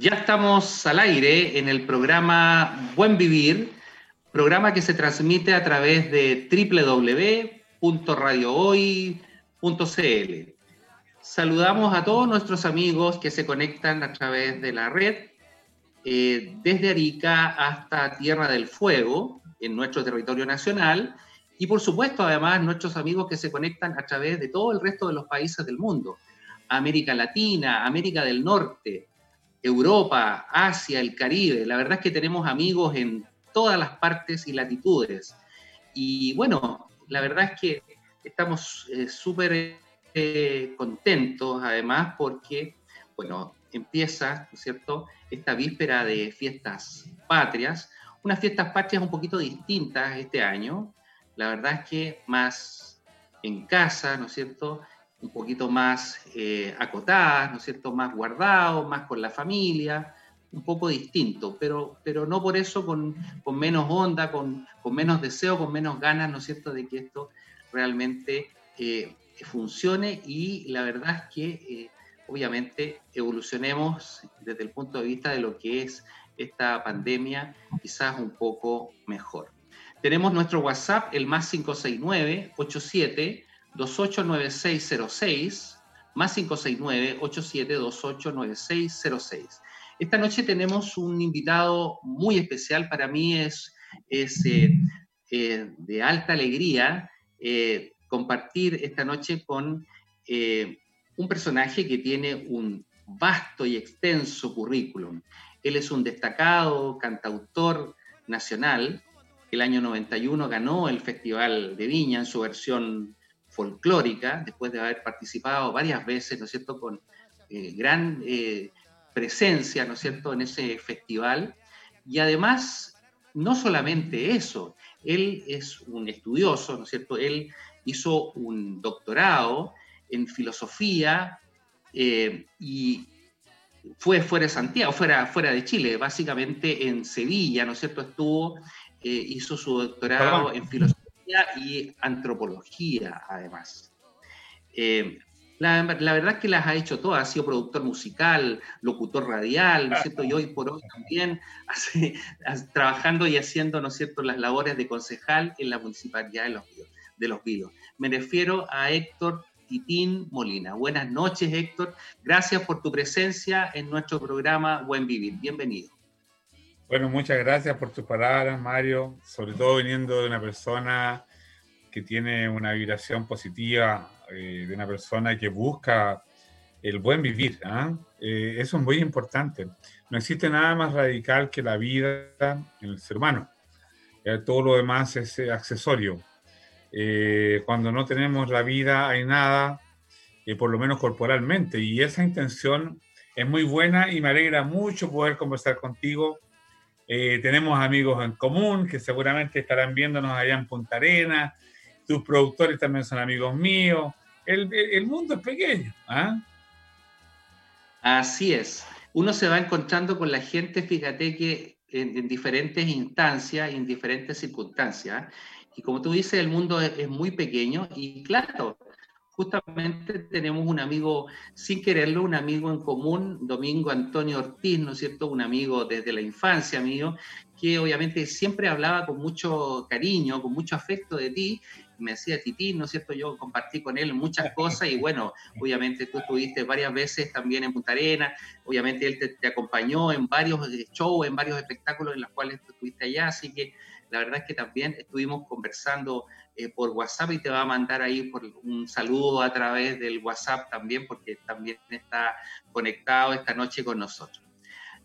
Ya estamos al aire en el programa Buen Vivir, programa que se transmite a través de www.radiohoy.cl. Saludamos a todos nuestros amigos que se conectan a través de la red, eh, desde Arica hasta Tierra del Fuego, en nuestro territorio nacional, y por supuesto además nuestros amigos que se conectan a través de todo el resto de los países del mundo, América Latina, América del Norte, Europa, Asia, el Caribe. La verdad es que tenemos amigos en todas las partes y latitudes. Y bueno, la verdad es que estamos eh, súper eh, contentos además porque, bueno, empieza, ¿no es cierto?, esta víspera de fiestas patrias, unas fiestas patrias un poquito distintas este año. La verdad es que más en casa, ¿no es cierto?, un poquito más eh, acotadas, ¿no es cierto?, más guardados, más con la familia, un poco distinto, pero, pero no por eso con, menos onda, con, menos deseo, con menos ganas, ¿no es cierto?, de que esto realmente eh, funcione y la verdad es que eh, obviamente evolucionemos desde el punto de vista de lo que es esta pandemia quizás un poco mejor. Tenemos nuestro WhatsApp, el más 569 87 289606 más 569-87289606. Esta noche tenemos un invitado muy especial, para mí es, es eh, eh, de alta alegría eh, compartir esta noche con un personaje que tiene un vasto y extenso currículum. Él es un destacado cantautor nacional. El año 91 ganó el Festival de Viña en su versión folclórica, después de haber participado varias veces, ¿no es cierto?, con eh, gran eh, presencia, ¿no es cierto?, en ese festival. Y además, no solamente eso, él es un estudioso, ¿no es cierto?, él hizo un doctorado en filosofía eh, y fue fuera de Santiago, fuera, fuera de Chile, básicamente en Sevilla, ¿no es cierto?, estuvo, hizo su doctorado en filosofía y antropología, además. Eh, la, verdad es que las ha hecho todas, ha sido productor musical, locutor radial, ¿no es cierto? Y hoy por hoy también trabajando y haciendo, ¿no es cierto?, las labores de concejal en la municipalidad de Los De los Vilos. Me refiero a Héctor Titín Molina. Buenas noches, Héctor. Gracias por tu presencia en nuestro programa Buen Vivir. Bienvenido. Bueno, muchas gracias por tus palabras, Mario, sobre todo viniendo de una persona que tiene una vibración positiva, eh, de una persona que busca el buen vivir. ¿ah? Eh, eso es muy importante. No existe nada más radical que la vida en el ser humano. todo lo demás es eh, accesorio. cuando no tenemos la vida hay nada, por lo menos corporalmente, y esa intención es muy buena y me alegra mucho poder conversar contigo eh, tenemos amigos en común que seguramente estarán viéndonos allá en Punta Arena. Tus productores también son amigos míos. El, mundo es pequeño. ¿ah? Así es. Uno se va encontrando con la gente, fíjate que en, diferentes instancias, en diferentes circunstancias. Y como tú dices, el mundo es muy pequeño y claro, justamente tenemos un amigo, sin quererlo, un amigo en común, Domingo Antonio Ortiz, ¿no es cierto? Un amigo desde la infancia mío, que obviamente siempre hablaba con mucho cariño, con mucho afecto de ti, me decía Titi, ¿no es cierto? Yo compartí con él muchas cosas y bueno, obviamente tú estuviste varias veces también en Punta Arena, obviamente él te, te acompañó en varios shows, en varios espectáculos en los cuales tú estuviste allá, así que la verdad es que también estuvimos conversando eh, por WhatsApp y te va a mandar ahí por un saludo a través del WhatsApp también, porque también está conectado esta noche con nosotros.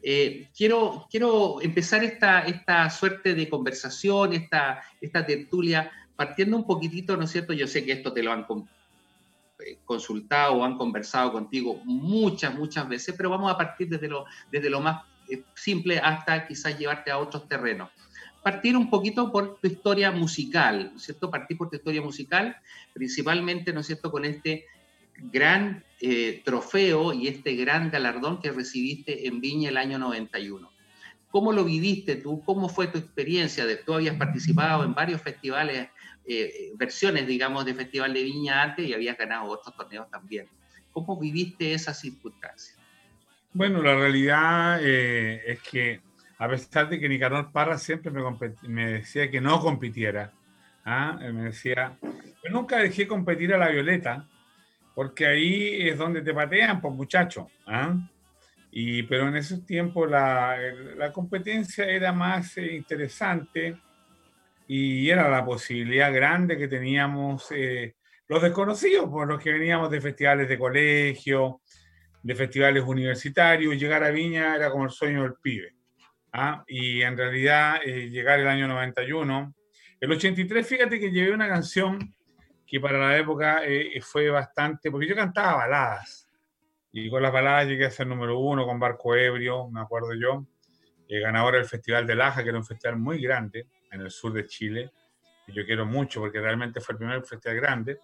Eh, quiero, quiero empezar esta, esta suerte de conversación, esta, esta tertulia, partiendo un poquitito, ¿no es cierto? Yo sé que esto te lo han eh, consultado o han conversado contigo muchas, muchas veces, pero vamos a partir desde lo, desde lo más simple hasta quizás llevarte a otros terrenos partir un poquito por tu historia musical, ¿no es cierto? Partir por tu historia musical, principalmente, ¿no es cierto?, con este gran eh, trofeo y este gran galardón que recibiste en Viña el año 91. ¿Cómo lo viviste tú? ¿Cómo fue tu experiencia? Tú habías participado en varios festivales, eh, versiones, digamos, de Festival de Viña antes y habías ganado otros torneos también. ¿Cómo viviste esa circunstancia? Bueno, la realidad eh, es que a pesar de que Nicanor Parra siempre me, decía que no compitiera, ¿ah? me decía, nunca dejé competir a la Violeta, porque ahí es donde te patean, pues muchacho. ¿ah? Y, pero en esos tiempos la, competencia era más eh, interesante y era la posibilidad grande que teníamos eh, los desconocidos, por los que veníamos de festivales de colegio, de festivales universitarios, llegar a Viña era como el sueño del pibe. ¿Ah? Y en realidad eh, llegar el año 91, el 83, fíjate que llevé una canción que para la época fue bastante, porque yo cantaba baladas, y con las baladas llegué a ser número uno con Barco Ebrio, me acuerdo yo. Eh, ganador del Festival de Laja, que era un festival muy grande en el sur de Chile. Y yo quiero mucho porque realmente fue el primer festival grande.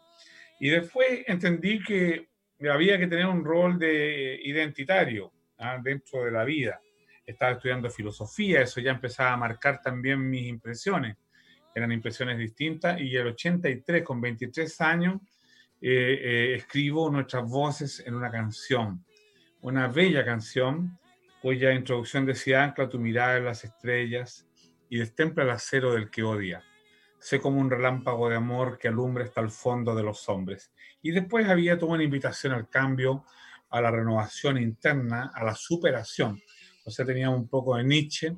Y después entendí que había que tener un rol de identitario ¿ah? dentro de la vida. Estaba estudiando filosofía, eso ya empezaba a marcar también mis impresiones. Eran impresiones distintas y el 83, con 23 años, eh, eh, escribo nuestras voces en una canción, una bella canción cuya introducción decía, ancla tu mirada en las estrellas y destempla el acero del que odia. Sé como un relámpago de amor que alumbra hasta el fondo de los hombres. Y después había toda una invitación al cambio, a la renovación interna, a la superación. O sea, teníamos un poco de Nietzsche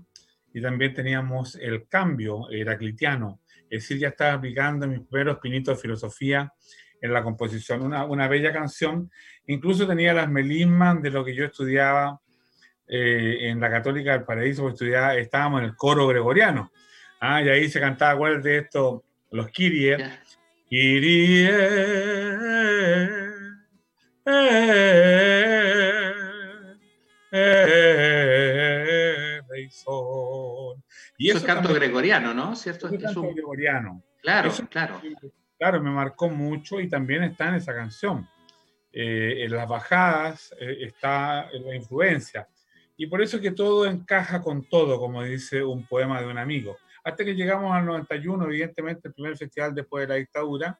y también teníamos el cambio heraclitiano. Es decir, ya estaba aplicando mis primeros pinitos de filosofía en la composición, una, una bella canción. Incluso tenía las melismas de lo que yo estudiaba eh, en la Católica del Paraíso, porque estudiaba, estábamos en el coro gregoriano. Ah, y ahí se cantaba, ¿cuál de esto? Los Kyrie. Kyrie. Y eso, es canto gregoriano, ¿no? ¿Cierto? Es, canto gregoriano. Claro, claro claro, me marcó mucho y también está en esa canción. Eh, en las bajadas eh, está la influencia. Y por eso que todo encaja con todo, como dice un poema de un amigo. Hasta que llegamos al 91, evidentemente el primer festival después de la dictadura,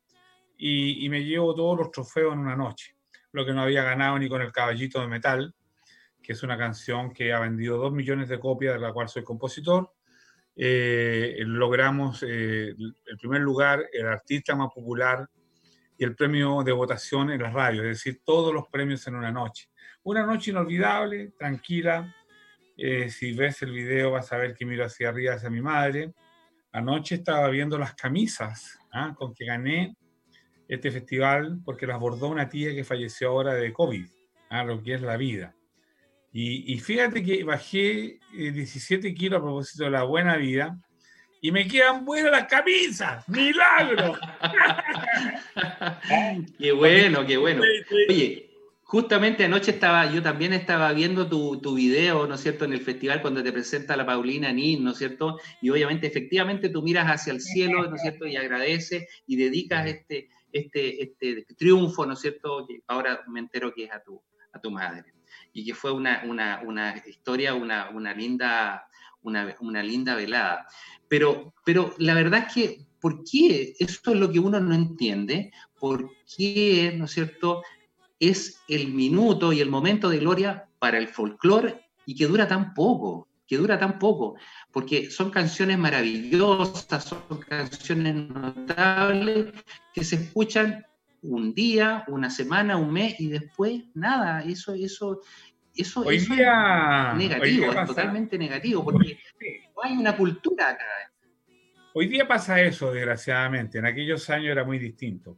y, y me llevo todos los trofeos en una noche. Lo que no había ganado ni con el Caballito de Metal, que es una canción que ha vendido dos millones de copias, de la cual soy compositor, eh, logramos eh, el primer lugar, el artista más popular y el premio de votación en la radio, es decir, todos los premios en una noche. Una noche inolvidable, tranquila. Eh, si ves el video vas a ver que miro hacia arriba, hacia mi madre. Anoche estaba viendo las camisas ¿ah? con que gané este festival porque las bordó una tía que falleció ahora de COVID, ¿ah? lo que es la vida. Y, fíjate que bajé 17 eh, kilos a propósito de la buena vida y me quedan buenas las camisas. ¡Milagro! qué bueno, qué bueno. Oye, justamente anoche estaba, yo también estaba viendo tu, tu, video, ¿no es cierto?, en el festival cuando te presenta la Paulina Nin, ¿no es cierto? Y obviamente, efectivamente, tú miras hacia el cielo, ¿no es cierto?, y agradeces y dedicas este, este, este triunfo, ¿no es cierto?, que ahora me entero que es a tu, a tu madre y que fue una, una, historia, una, una linda, una, linda velada. Pero, pero la verdad es que, ¿por qué? Esto es lo que uno no entiende. ¿Por qué, no es cierto, es el minuto y el momento de gloria para el folclore y que dura tan poco? que dura tan poco, porque son canciones maravillosas, son canciones notables que se escuchan un día, una semana, un mes y después nada. Eso, eso, eso, es negativo, es totalmente negativo, porque no hay una cultura acá. Hoy día pasa eso, desgraciadamente. En aquellos años era muy distinto.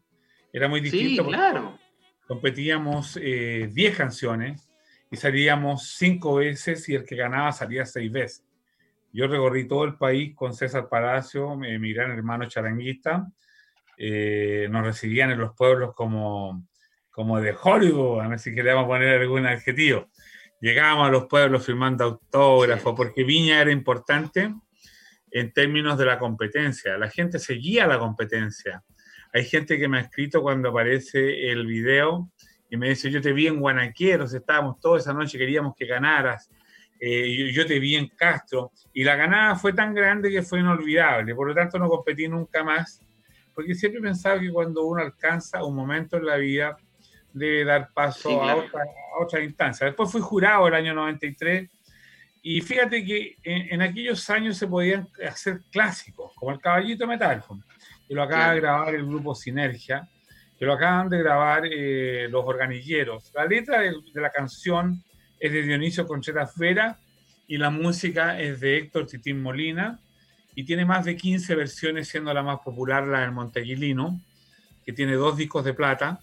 Era muy distinto. Sí, claro. Competíamos 10 eh, canciones y salíamos cinco veces y el que ganaba salía seis veces. Yo recorrí todo el país con César Palacio, mi gran hermano charanguista, eh, nos recibían en los pueblos como, como de Hollywood, a ver si queríamos poner algún adjetivo. Llegábamos a los pueblos firmando autógrafos, porque Viña era importante en términos de la competencia. La gente seguía la competencia. Hay gente que me ha escrito cuando aparece el video y me dice, yo te vi en Guanaqueros, estábamos toda esa noche, queríamos que ganaras. Eh, yo, te vi en Castro. Y la ganada fue tan grande que fue inolvidable. Por lo tanto, no competí nunca más porque siempre he pensado que cuando uno alcanza un momento en la vida debe dar paso a, otra, a otra instancia. Después fui jurado el año 93 y fíjate que en, aquellos años se podían hacer clásicos, como el Caballito Metal, que lo acaba de grabar el grupo Sinergia, que lo acaban de grabar eh, los organilleros. La letra de, la canción es de Dionisio Concheras Vera y la música es de Héctor Titín Molina y tiene más de 15 versiones, siendo la más popular la del Monteguilino, que tiene dos discos de plata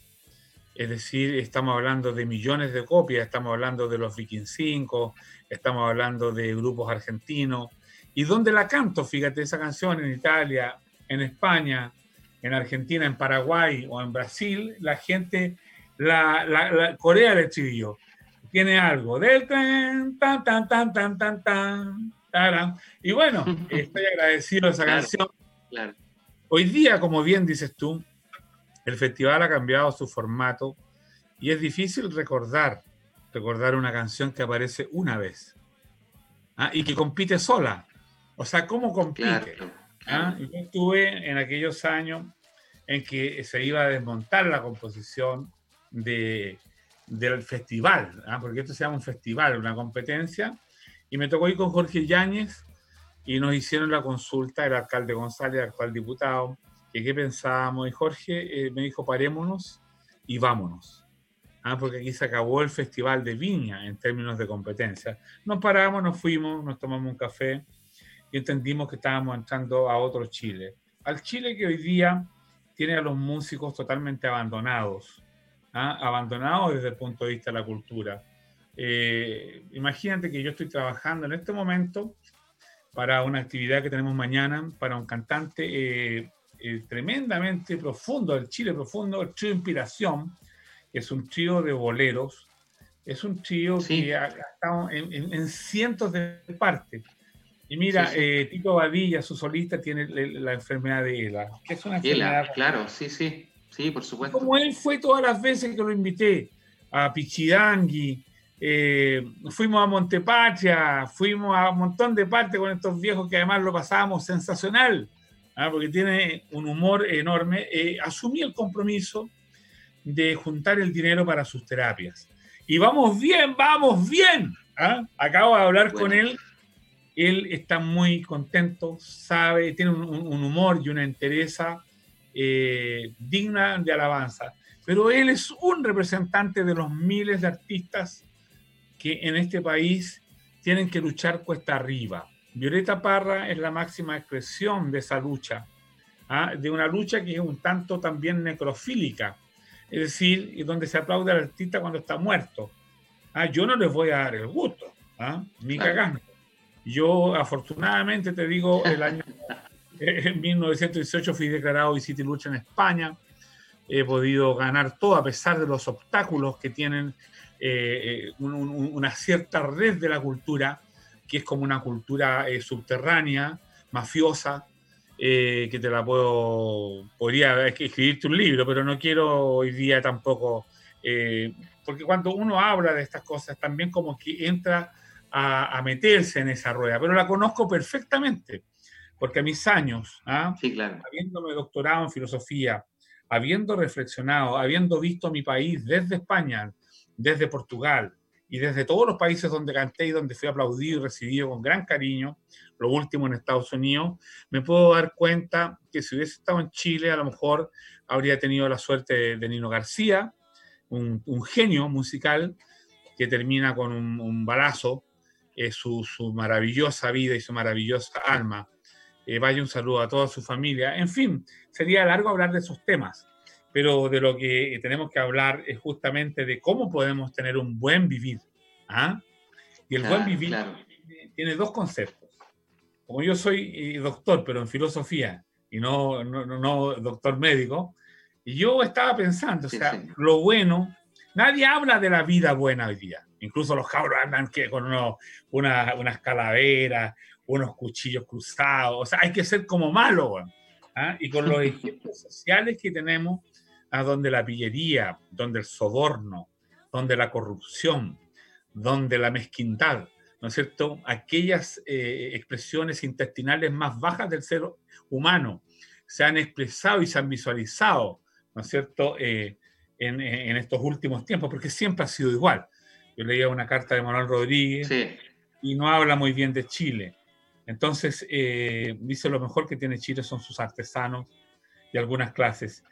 es decir, estamos hablando de millones de copias, estamos hablando de los Viking 5, estamos hablando de grupos argentinos. ¿Y dónde la canto? Fíjate, esa canción en Italia, en España, en Argentina, en Paraguay o en Brasil, la gente, la, la, Corea del estribillo, tiene algo del tan, tan, tan, tan, tan, tan, tan, Y bueno, estoy agradecido de esa canción. Hoy día, como bien dices tú, el festival ha cambiado su formato y es difícil recordar, recordar una canción que aparece una vez ¿ah? y que compite sola. O sea, ¿cómo compite? ¿Ah? Yo estuve en aquellos años en que se iba a desmontar la composición de, del festival, ¿ah? porque esto se llama un festival, una competencia, y me tocó ir con Jorge Yáñez y nos hicieron la consulta, el alcalde González, el actual diputado, que qué pensábamos. Y Jorge eh, me dijo, parémonos y vámonos. Ah, porque aquí se acabó el festival de viña en términos de competencia. Nos paramos, nos fuimos, nos tomamos un café y entendimos que estábamos entrando a otro Chile. Al Chile que hoy día tiene a los músicos totalmente abandonados, ¿ah? abandonados desde el punto de vista de la cultura. Eh, imagínate que yo estoy trabajando en este momento para una actividad que tenemos mañana para un cantante eh, eh, tremendamente profundo, el Chile profundo, el trío Inspiración, que es un trío de boleros, es un trío que ha, estado en, cientos de partes. Y mira, eh, Tito Badilla, su solista, tiene la, enfermedad de ELA, que es una enfermedad. claro, sí, sí, sí, por supuesto. Como él fue todas las veces que lo invité, a Pichidangui, eh, fuimos a Montepatria, fuimos a un montón de partes con estos viejos que además lo pasábamos sensacional. ¿ah? porque tiene un humor enorme, eh, asumí el compromiso de juntar el dinero para sus terapias. Y vamos bien, vamos bien. ¿ah? Acabo de hablar con él. Él está muy contento, sabe, tiene un, humor y una entereza eh, digna de alabanza. Pero él es un representante de los miles de artistas que en este país tienen que luchar cuesta arriba. Violeta Parra es la máxima expresión de esa lucha, ¿ah? de una lucha que es un tanto también necrofílica, es decir, donde se aplaude al artista cuando está muerto. Ah, yo no les voy a dar el gusto, ¿ah? ni cagando. Yo, afortunadamente, te digo, el año en 1918 fui declarado Visita y Lucha en España. He podido ganar todo a pesar de los obstáculos que tienen eh, eh, una cierta red de la cultura que es como una cultura eh, subterránea, mafiosa, eh, que te la puedo, podría escribirte un libro, pero no quiero hoy día tampoco, eh, porque cuando uno habla de estas cosas también como que entra a, meterse en esa rueda, pero la conozco perfectamente, porque a mis años, ¿ah? habiéndome doctorado en filosofía, habiendo reflexionado, habiendo visto mi país desde España, desde Portugal, y desde todos los países donde canté y donde fui aplaudido y recibido con gran cariño, lo último en Estados Unidos, me puedo dar cuenta que si hubiese estado en Chile, a lo mejor habría tenido la suerte de, Nino García, un, genio musical que termina con un, balazo, eh, su, maravillosa vida y su maravillosa alma. Eh, vaya un saludo a toda su familia. En fin, sería largo hablar de esos temas pero de lo que tenemos que hablar es justamente de cómo podemos tener un buen vivir. ¿ah? Y el buen vivir tiene dos conceptos. Como yo soy eh, doctor, pero en filosofía, y no, no, no doctor médico, y yo estaba pensando, o sea, lo bueno, nadie habla de la vida buena hoy día. Incluso los cabros andan que con una, unas calaveras, unos cuchillos cruzados, o sea, hay que ser como malo. ¿ah? Y con los ejemplos sociales que tenemos, a donde la pillería, donde el soborno, donde la corrupción, donde la mezquindad, ¿no es cierto? Aquellas eh, expresiones intestinales más bajas del ser humano se han expresado y se han visualizado, ¿no es cierto? Eh, en, estos últimos tiempos, porque siempre ha sido igual. Yo leía una carta de Manuel Rodríguez y no habla muy bien de Chile. Entonces, eh, dice lo mejor que tiene Chile son sus artesanos y algunas clases.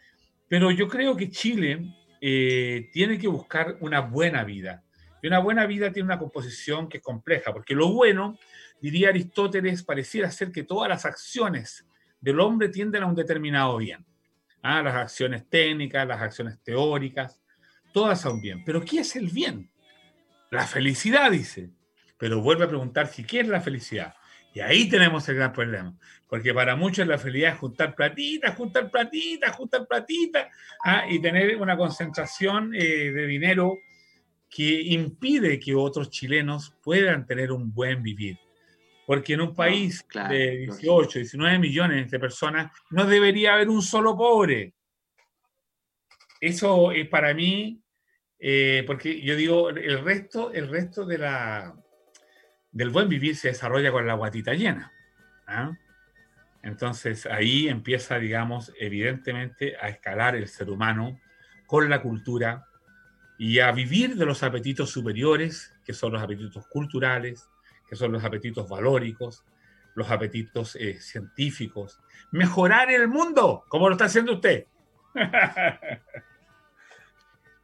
Pero yo creo que Chile eh, tiene que buscar una buena vida. Y una buena vida tiene una composición que es compleja, porque lo bueno, diría Aristóteles, pareciera ser que todas las acciones del hombre tienden a un determinado bien. Ah, las acciones técnicas, las acciones teóricas, todas son bien. Pero ¿qué es el bien? La felicidad, dice. Pero vuelve a preguntar si qué es la felicidad. Y ahí tenemos el gran problema, porque para muchos la felicidad es juntar platitas, juntar platitas, juntar platitas, ¿ah? y tener una concentración eh, de dinero que impide que otros chilenos puedan tener un buen vivir. Porque en un país de 18, 19 millones de personas no debería haber un solo pobre. Eso es para mí, eh, porque yo digo, el resto, el resto de la, del buen vivir se desarrolla con la guatita llena. ¿ah? Entonces ahí empieza, digamos, evidentemente a escalar el ser humano con la cultura y a vivir de los apetitos superiores, que son los apetitos culturales, que son los apetitos valóricos, los apetitos eh, científicos. Mejorar el mundo, como lo está haciendo usted.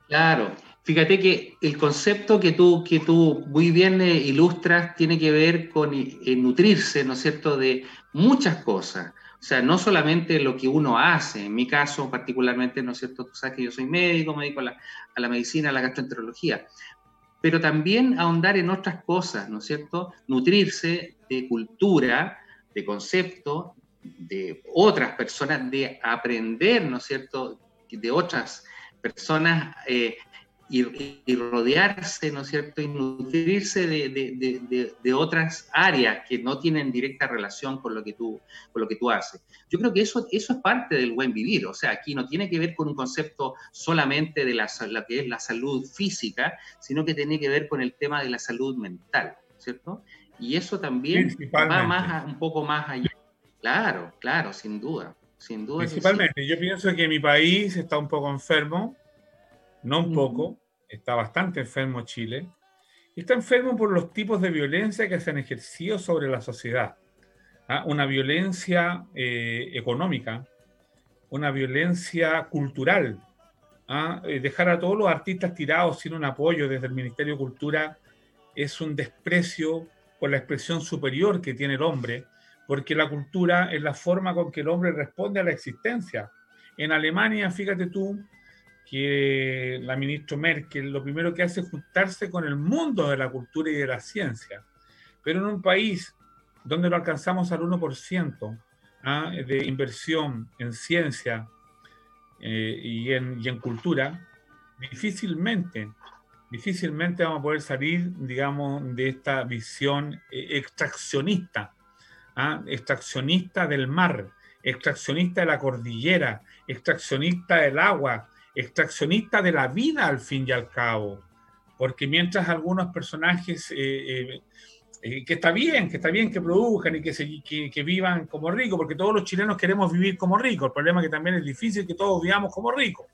Claro, Fíjate que el concepto que tú, que tú muy bien eh, ilustras tiene que ver con eh, nutrirse, ¿no es cierto?, de muchas cosas. O sea, no solamente lo que uno hace, en mi caso particularmente, ¿no es cierto?, tú sabes que yo soy médico, me dedico a la, medicina, a la gastroenterología, pero también ahondar en otras cosas, ¿no es cierto?, nutrirse de cultura, de concepto, de otras personas, de aprender, ¿no es cierto?, de otras personas eh, y, rodearse, ¿no es cierto?, y nutrirse de, otras áreas que no tienen directa relación con lo que tú, con lo que tú haces. Yo creo que eso, eso es parte del buen vivir, o sea, aquí no tiene que ver con un concepto solamente de la, lo que es la salud física, sino que tiene que ver con el tema de la salud mental, ¿cierto? Y eso también va más un poco más allá. Claro, claro, sin duda, sin duda. Principalmente, yo pienso que mi país está un poco enfermo, no un poco, está bastante enfermo Chile, está enfermo por los tipos de violencia que se han ejercido sobre la sociedad. ¿ah? Una violencia eh, económica, una violencia cultural. ¿ah? Eh, dejar a todos los artistas tirados sin un apoyo desde el Ministerio de Cultura es un desprecio por la expresión superior que tiene el hombre, porque la cultura es la forma con que el hombre responde a la existencia. En Alemania, fíjate tú, que la ministra Merkel lo primero que hace es juntarse con el mundo de la cultura y de la ciencia. Pero en un país donde lo alcanzamos al 1% ¿ah? de inversión en ciencia eh, y, en, cultura, difícilmente, difícilmente vamos a poder salir, digamos, de esta visión eh, extraccionista, ¿ah? extraccionista del mar, extraccionista de la cordillera, extraccionista del agua, extraccionista de la vida al fin y al cabo, porque mientras algunos personajes, eh, eh, eh, que está bien, que está bien que produzcan y que, se, que, vivan como ricos, porque todos los chilenos queremos vivir como ricos, el problema es que también es difícil que todos vivamos como ricos,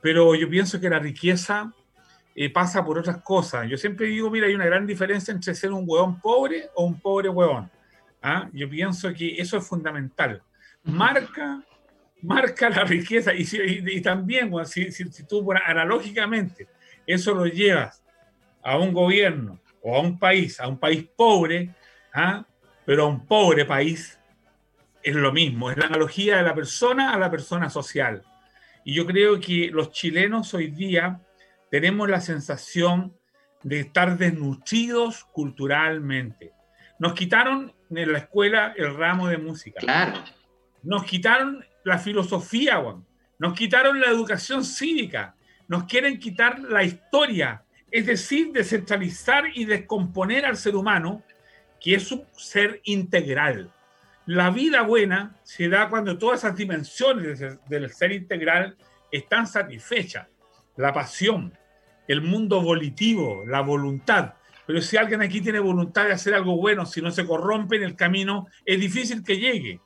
pero yo pienso que la riqueza pasa por otras cosas. Yo siempre digo, mira, hay una gran diferencia entre ser un hueón pobre o un pobre hueón. ¿ah? Yo pienso que eso es fundamental. Marca marca la riqueza y, también, si, si, tú analógicamente eso lo llevas a un gobierno o a un país, a un país pobre, ¿ah? pero a un pobre país, es lo mismo, es la analogía de la persona a la persona social. Y yo creo que los chilenos hoy día tenemos la sensación de estar desnutridos culturalmente. Nos quitaron en la escuela el ramo de música. Claro. Nos quitaron la filosofía, nos quitaron la educación cívica, nos quieren quitar la historia, es decir, descentralizar y descomponer al ser humano, que es un ser integral. La vida buena se da cuando todas esas dimensiones del ser integral están satisfechas. La pasión, el mundo volitivo, la voluntad. Pero si alguien aquí tiene voluntad de hacer algo bueno, si no se corrompe en el camino, es difícil que llegue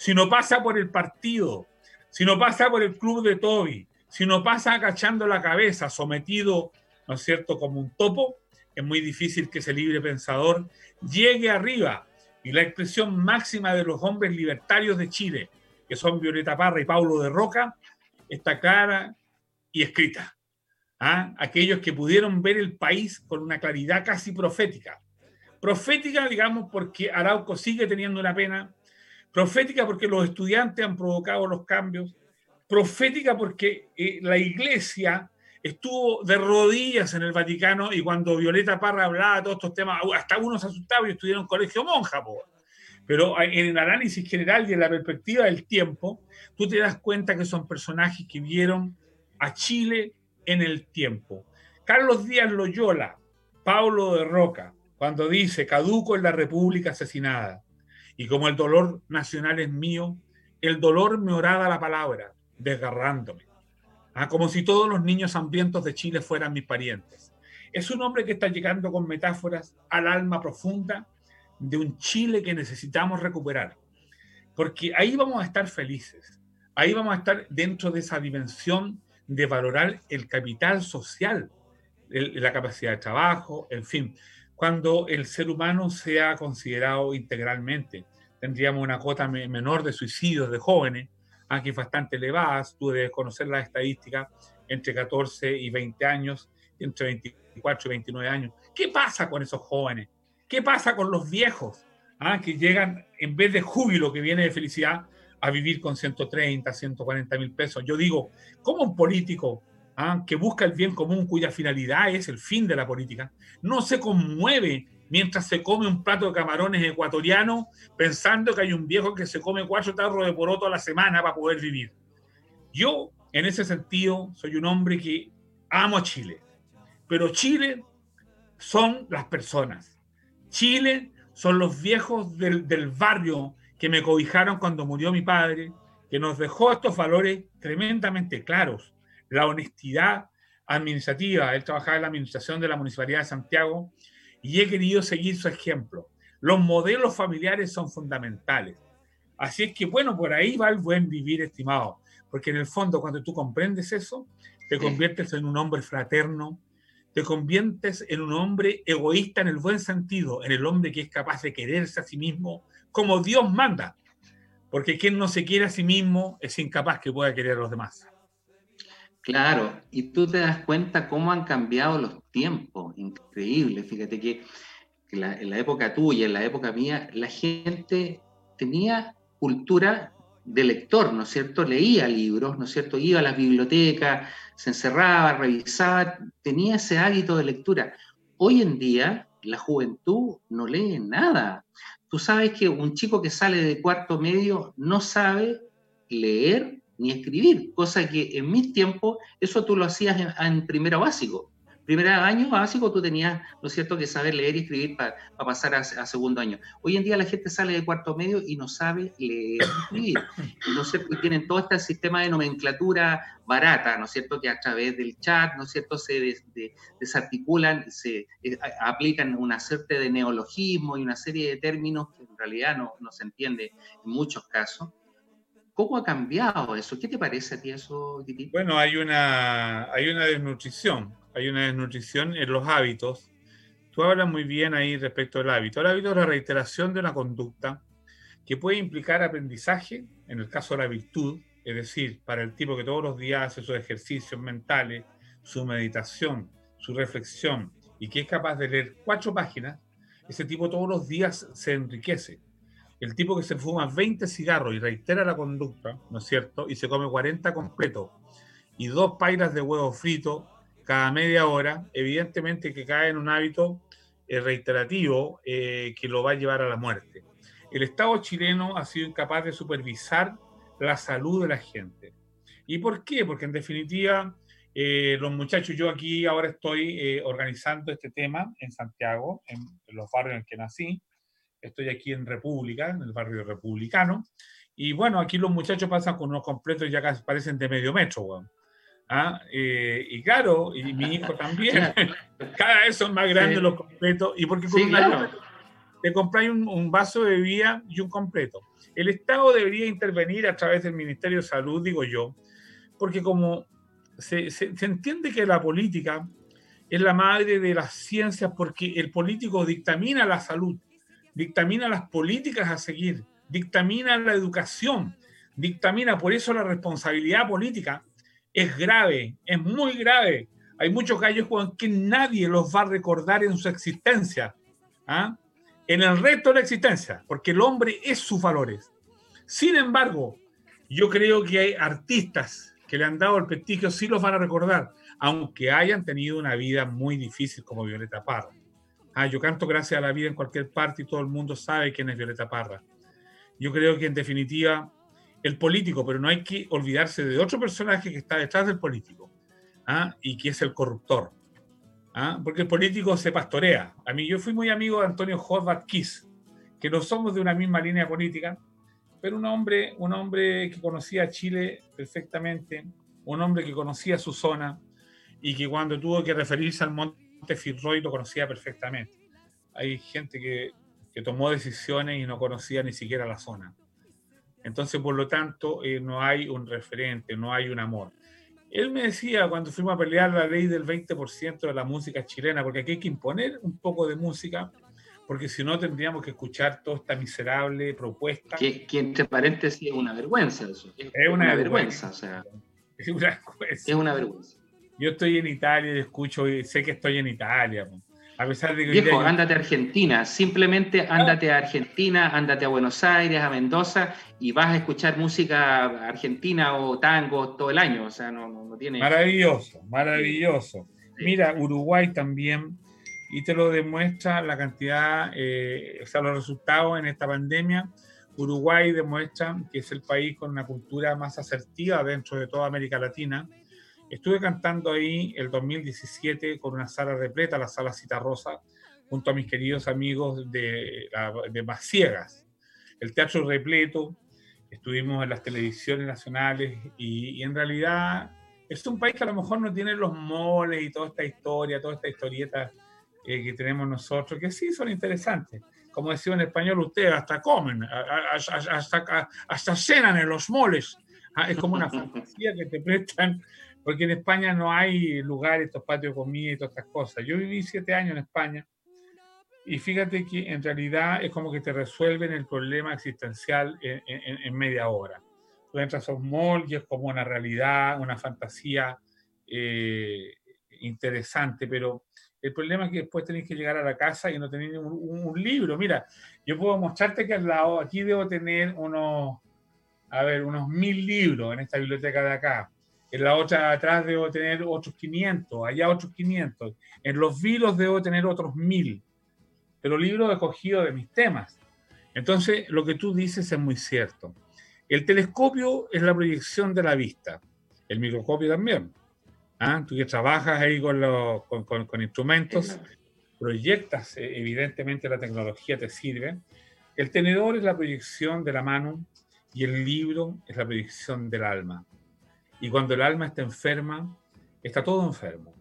si no pasa por el partido, si no pasa por el club de Toby, Si no pasa agachando la cabeza, sometido, ¿no es cierto?, como un topo, es muy difícil que ese libre pensador llegue arriba. Y la expresión máxima de los hombres libertarios de Chile, que son Violeta Parra y Paulo de Roca, está clara y escrita. ¿Ah? Aquellos que pudieron ver el país con una claridad casi profética. Profética, digamos, porque Arauco sigue teniendo una pena. Profética porque los estudiantes han provocado los cambios. Profética porque eh, la iglesia estuvo de rodillas en el Vaticano y cuando Violeta Parra hablaba de todos estos temas, hasta unos asustados y estudiaron colegio monja, pero en el análisis general y en la perspectiva del tiempo, tú te das cuenta que son personajes que vieron a Chile en el tiempo. Carlos Díaz Loyola, Paulo de Roca, cuando dice, caduco en la República asesinada, y como el dolor nacional es mío, el dolor me orada la palabra, desgarrándome Ah, como si todos los niños hambrientos de Chile fueran mis parientes. Es un hombre que está llegando con metáforas al alma profunda de un Chile que necesitamos recuperar. Porque ahí vamos a estar felices, ahí vamos a estar dentro de esa dimensión de valorar el capital social, la capacidad de trabajo, en fin. Cuando el ser humano sea considerado integralmente, tendríamos una cuota menor de suicidios de jóvenes, aquí bastante elevadas, tú debes conocer las estadísticas, entre 14 y 20 años, entre 24 y 29 años. ¿Qué pasa con esos jóvenes? ¿Qué pasa con los viejos? Ah, que llegan, en vez de júbilo que viene de felicidad, a vivir con 130, 140 mil pesos. Yo digo, ¿cómo un político ah, que busca el bien común, cuya finalidad es el fin de la política, no se conmueve mientras se come un plato de camarones ecuatoriano pensando que hay un viejo que se come cuatro tarros de poroto a la semana para poder vivir. Yo, en ese sentido, soy un hombre que amo a Chile, pero Chile son las personas. Chile son los viejos del, del barrio que me cobijaron cuando murió mi padre, que nos dejó estos valores tremendamente claros. La honestidad administrativa, él trabajaba en la administración de la Municipalidad de Santiago y he querido seguir su ejemplo. Los modelos familiares son fundamentales. Así es que, bueno, por ahí va el buen vivir, estimado, porque en el fondo cuando tú comprendes eso, te conviertes en un hombre fraterno, te conviertes en un hombre egoísta en el buen sentido, en el hombre que es capaz de quererse a sí mismo como Dios manda, porque quien no se quiere a sí mismo es incapaz que pueda querer a los demás. Claro, y tú te das cuenta cómo han cambiado los tiempos, increíble. Fíjate que, en la época tuya, en la época mía, la gente tenía cultura de lector, ¿no es cierto? Leía libros, ¿no es cierto? Iba a las bibliotecas, se encerraba, revisaba, tenía ese hábito de lectura. Hoy en día, la juventud no lee nada. Tú sabes que un chico que sale de cuarto medio no sabe leer ni escribir, cosa que en mis tiempos eso tú lo hacías en, primero básico. Primer año básico tú tenías, ¿no es cierto?, que saber leer y escribir para pasar a, segundo año. Hoy en día la gente sale de cuarto medio y no sabe leer y escribir. ¿no es cierto? Y tienen todo este sistema de nomenclatura barata, ¿no es cierto?, que a través del chat, ¿no es cierto?, se desarticulan, se eh, aplican una serie de neologismos y una serie de términos que en realidad no, no se entiende en muchos casos. ¿Cómo ha cambiado eso? ¿Qué te parece a ti eso? Bueno, hay una, hay una desnutrición, hay una desnutrición en los hábitos. Tú hablas muy bien ahí respecto al hábito. El hábito es la reiteración de una conducta que puede implicar aprendizaje, en el caso de la virtud, es decir, para el tipo que todos los días hace sus ejercicios mentales, su meditación, su reflexión y que es capaz de leer cuatro páginas, ese tipo todos los días se enriquece el tipo que se fuma 20 cigarros y reitera la conducta, ¿no es cierto? Y se come 40 completos y dos pailas de huevo frito cada media hora, evidentemente que cae en un hábito eh, reiterativo eh, que lo va a llevar a la muerte. El Estado chileno ha sido incapaz de supervisar la salud de la gente. ¿Y por qué? Porque en definitiva, eh, los muchachos, yo aquí ahora estoy organizando este tema en Santiago, en, en los barrios en que nací, Estoy aquí en República, en el barrio republicano. Y bueno, aquí los muchachos pasan con unos completos ya casi parecen de medio metro, ¿Ah? Eh, y claro, y mi hijo también, cada vez son más grandes los completos. Y porque con te compráis un, un, vaso de bebida y un completo. El Estado debería intervenir a través del Ministerio de Salud, digo yo, porque como se, se, entiende que la política es la madre de las ciencias porque el político dictamina la salud, dictamina las políticas a seguir, dictamina la educación, dictamina, por eso la responsabilidad política es grave, es muy grave. Hay muchos gallos con que nadie los va a recordar en su existencia, ¿ah? en el resto de la existencia, porque el hombre es sus valores. Sin embargo, yo creo que hay artistas que le han dado el prestigio, sí los van a recordar, aunque hayan tenido una vida muy difícil como Violeta Parra. Ah, yo canto gracias a la vida en cualquier parte y todo el mundo sabe quién es Violeta Parra. Yo creo que en definitiva el político, pero no hay que olvidarse de otro personaje que está detrás del político ¿ah? y que es el corruptor. ¿ah? Porque el político se pastorea. A mí yo fui muy amigo de Antonio Horvath Kiss, que no somos de una misma línea política, pero un hombre, un hombre que conocía Chile perfectamente, un hombre que conocía su zona, y que cuando tuvo que referirse al Monte Firroy lo conocía perfectamente. Hay gente que, que tomó decisiones y no conocía ni siquiera la zona. Entonces, por lo tanto, eh, no hay un referente, no hay un amor. Él me decía cuando fuimos a pelear la ley del 20% de la música chilena, porque aquí hay que imponer un poco de música, porque si no tendríamos que escuchar toda esta miserable propuesta. Que, que entre paréntesis es una vergüenza eso. Es, una, vergüenza, o sea. Es una vergüenza. Es una vergüenza. Yo estoy en Italia y escucho y sé que estoy en Italia. A pesar de que. Viejo, ándate a Argentina. Simplemente ándate a Argentina, ándate a Buenos Aires, a Mendoza y vas a escuchar música argentina o tango todo el año. O sea, no, no, tiene. Maravilloso, maravilloso. Mira, Uruguay también. Y te lo demuestra la cantidad, eh, o sea, los resultados en esta pandemia. Uruguay demuestra que es el país con una cultura más asertiva dentro de toda América Latina Estuve cantando ahí el 2017 con una sala repleta, la sala Cita Rosa, junto a mis queridos amigos de, de Maciegas. El teatro repleto, estuvimos en las televisiones nacionales y, en realidad es un país que a lo mejor no tiene los moles y toda esta historia, toda esta historieta eh, que tenemos nosotros, que sí son interesantes. Como decía en español, ustedes hasta comen, hasta, hasta cenan en los moles. Ah, es como una fantasía que te prestan porque en España no hay lugares, estos patios de comida y todas estas cosas. Yo viví siete años en España y fíjate que en realidad es como que te resuelven el problema existencial en, media hora. Tú entras a un mall y es como una realidad, una fantasía eh, interesante, pero el problema es que después tenés que llegar a la casa y no tenés un, un, libro. Mira, yo puedo mostrarte que al lado, aquí debo tener unos, a ver, unos mil libros en esta biblioteca de acá en la otra atrás debo tener otros 500, allá otros 500, en los vilos debo tener otros 1000, pero libros escogidos de mis temas. Entonces, lo que tú dices es muy cierto. El telescopio es la proyección de la vista, el microscopio también. ¿Ah? Tú que trabajas ahí con, con, con, instrumentos, proyectas, eh, evidentemente la tecnología te sirve. El tenedor es la proyección de la mano y el libro es la proyección del alma. Y cuando el alma está enferma, está todo enfermo.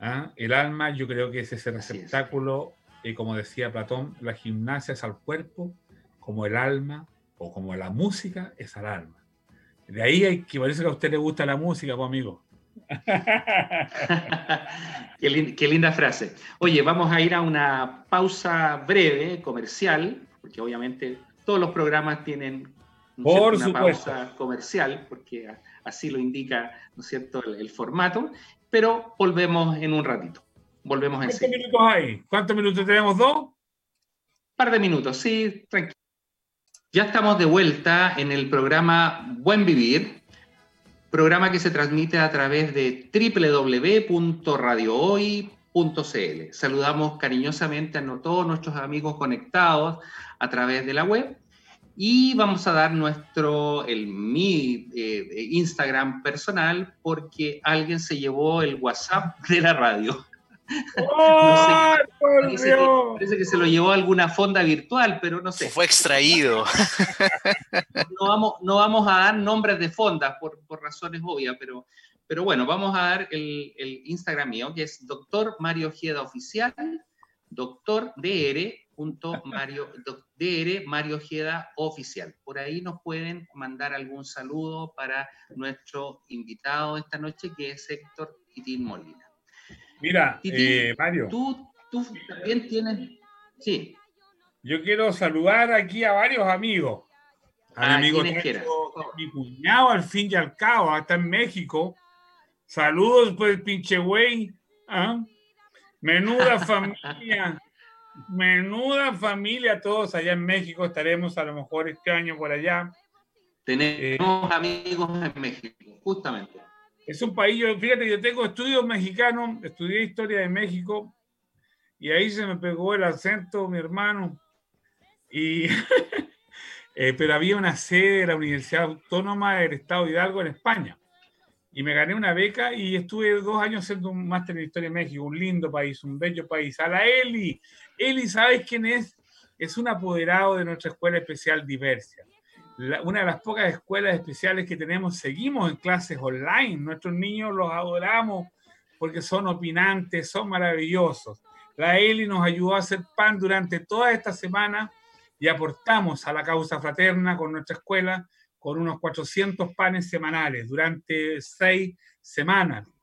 ¿Ah? El alma yo creo que es ese receptáculo, y como decía Platón, la gimnasia es al cuerpo, como el alma o como la música es al alma. De ahí hay que parece que a usted le gusta la música, pues amigo. qué, linda frase. Oye, vamos a ir a una pausa breve, comercial, porque obviamente todos los programas tienen una pausa comercial, porque así lo indica ¿no es cierto? El, formato, pero volvemos en un ratito. Volvemos en ¿Cuántos minutos hay? ¿Cuántos minutos tenemos? ¿Dos? Un par de minutos, sí, tranquilo. Ya estamos de vuelta en el programa Buen Vivir, programa que se transmite a través de www.radiohoy.cl. Saludamos cariñosamente a todos nuestros amigos conectados a través de la web y vamos a dar nuestro, el, mi eh, Instagram personal porque alguien se llevó el WhatsApp de la radio. ¡Oh, parece, que, parece, que, se lo llevó a alguna fonda virtual, pero no sé. Fue extraído. No vamos, no vamos a dar nombres de fondas por, por razones obvias, pero, pero bueno, vamos a dar el, el Instagram mío, que es doctor Mario Gieda Oficial, doctor DR Mario, DR Mario Ojeda Oficial. Por ahí nos pueden mandar algún saludo para nuestro invitado esta noche, que es Héctor Titín Molina. Mira, eh, Mario. Tú, tú también tienes. Sí. Yo quiero saludar aquí a varios amigos. A mi amigo mi cuñado, al fin y al cabo, está en México. Saludos, pues, pinche güey. ¿ah? Menuda familia. Menuda familia todos allá en México. Estaremos a lo mejor este año por allá. Tenemos amigos en México, justamente. Es un país, fíjate, yo tengo estudios mexicanos, estudié historia de México y ahí se me pegó el acento, mi hermano. Y, eh, pero había una sede de la Universidad Autónoma del Estado de Hidalgo en España y me gané una beca y estuve dos años haciendo un máster en Historia de México, un lindo país, un bello país. A la Eli, Eli, ¿sabes quién es? Es un apoderado de nuestra escuela especial Diversia. una de las pocas escuelas especiales que tenemos, seguimos en clases online. Nuestros niños los adoramos porque son opinantes, son maravillosos. La Eli nos ayudó a hacer pan durante toda esta semana y aportamos a la causa fraterna con nuestra escuela con unos 400 panes semanales durante seis semanas.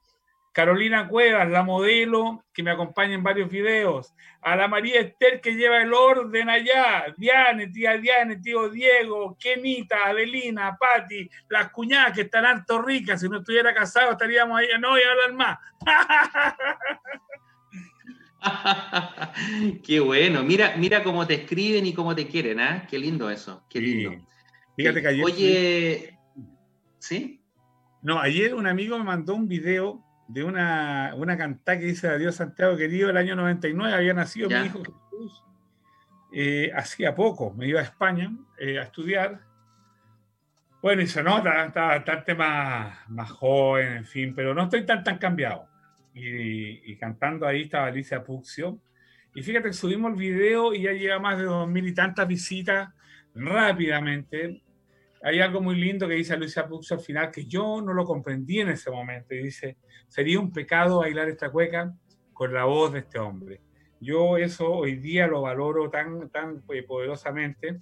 Carolina Cuevas, la modelo que me acompaña en varios videos. A la María Esther que lleva el orden allá. Diane, tía Diane, tío Diego, Kenita, Adelina, Patti, las cuñadas que están harto ricas. Si no estuviera casado estaríamos ahí. No voy a hablar más. Qué bueno. Mira, mira cómo te escriben y cómo te quieren, ¿ah? Qué lindo eso. Qué lindo. Fíjate que ayer. Oye, ¿sí? No, ayer un amigo me mandó un video de una, una cantata que dice Adiós Santiago querido, el año 99 había nacido mi hijo Jesús. Eh, hacía poco, me iba a España eh, a estudiar. Bueno, y se nota, está bastante más, más joven, en fin, pero no estoy tan, tan cambiado. Y, y cantando ahí estaba Alicia Puxio. Y fíjate subimos el video y ya llega más de dos mil y tantas visitas rápidamente. Hay algo muy lindo que dice Luisa Pux al final que yo no lo comprendí en ese momento. Y dice, sería un pecado bailar esta cueca con la voz de este hombre. Yo eso hoy día lo valoro tan, tan eh, poderosamente.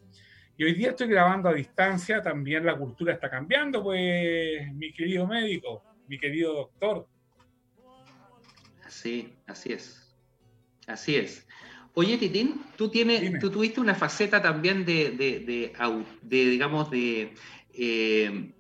Y hoy día estoy grabando a distancia, también la cultura está cambiando, pues, mi querido médico, mi querido doctor. Sí, así es. Así es. Oye, Titín, tú, tienes, tú tuviste una faceta también de, de, digamos, de... Eh,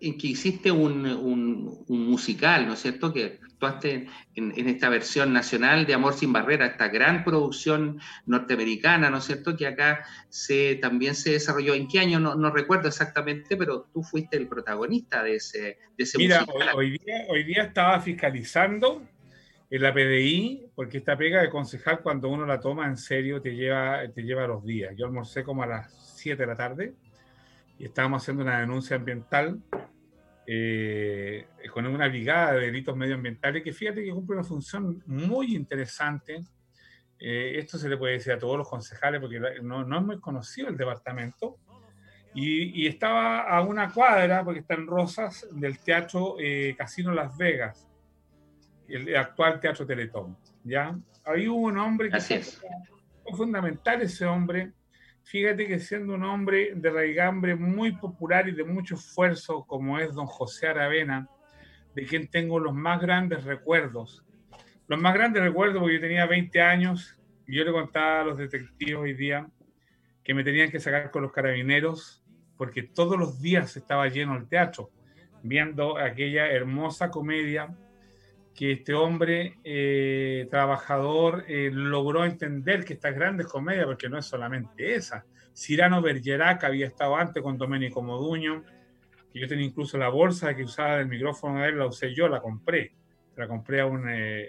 en que hiciste un, un, musical, ¿no es cierto? Que actuaste en, en, esta versión nacional de Amor sin Barrera, esta gran producción norteamericana, ¿no es cierto? Que acá se, también se desarrolló. ¿En qué año? No, no recuerdo exactamente, pero tú fuiste el protagonista de ese, de ese Mira, Hoy, día, hoy día estaba fiscalizando en la PDI, porque esta pega de concejal cuando uno la toma en serio te lleva, te lleva los días. Yo almorcé como a las 7 de la tarde y estábamos haciendo una denuncia ambiental eh, con una brigada de delitos medioambientales que fíjate que cumple una función muy interesante. Eh, esto se le puede decir a todos los concejales porque no, no es muy conocido el departamento. Y, estaba a una cuadra, porque está en Rosas, del Teatro eh, Casino Las Vegas el actual Teatro Teletón. ¿ya? Ahí hubo un hombre que fue, fundamental, ese hombre. Fíjate que siendo un hombre de raigambre muy popular y de mucho esfuerzo, como es don José Aravena, de quien tengo los más grandes recuerdos. Los más grandes recuerdos, porque yo tenía 20 años y yo le contaba a los detectives hoy día que me tenían que sacar con los carabineros porque todos los días estaba lleno el teatro, viendo aquella hermosa comedia que este hombre eh, trabajador eh, logró entender que estas grandes comedias, porque no es solamente esa, Cirano Bergerac había estado antes con Domenico Moduño, que yo tenía incluso la bolsa que usaba el micrófono de él, la usé yo, la compré, la compré a un, eh,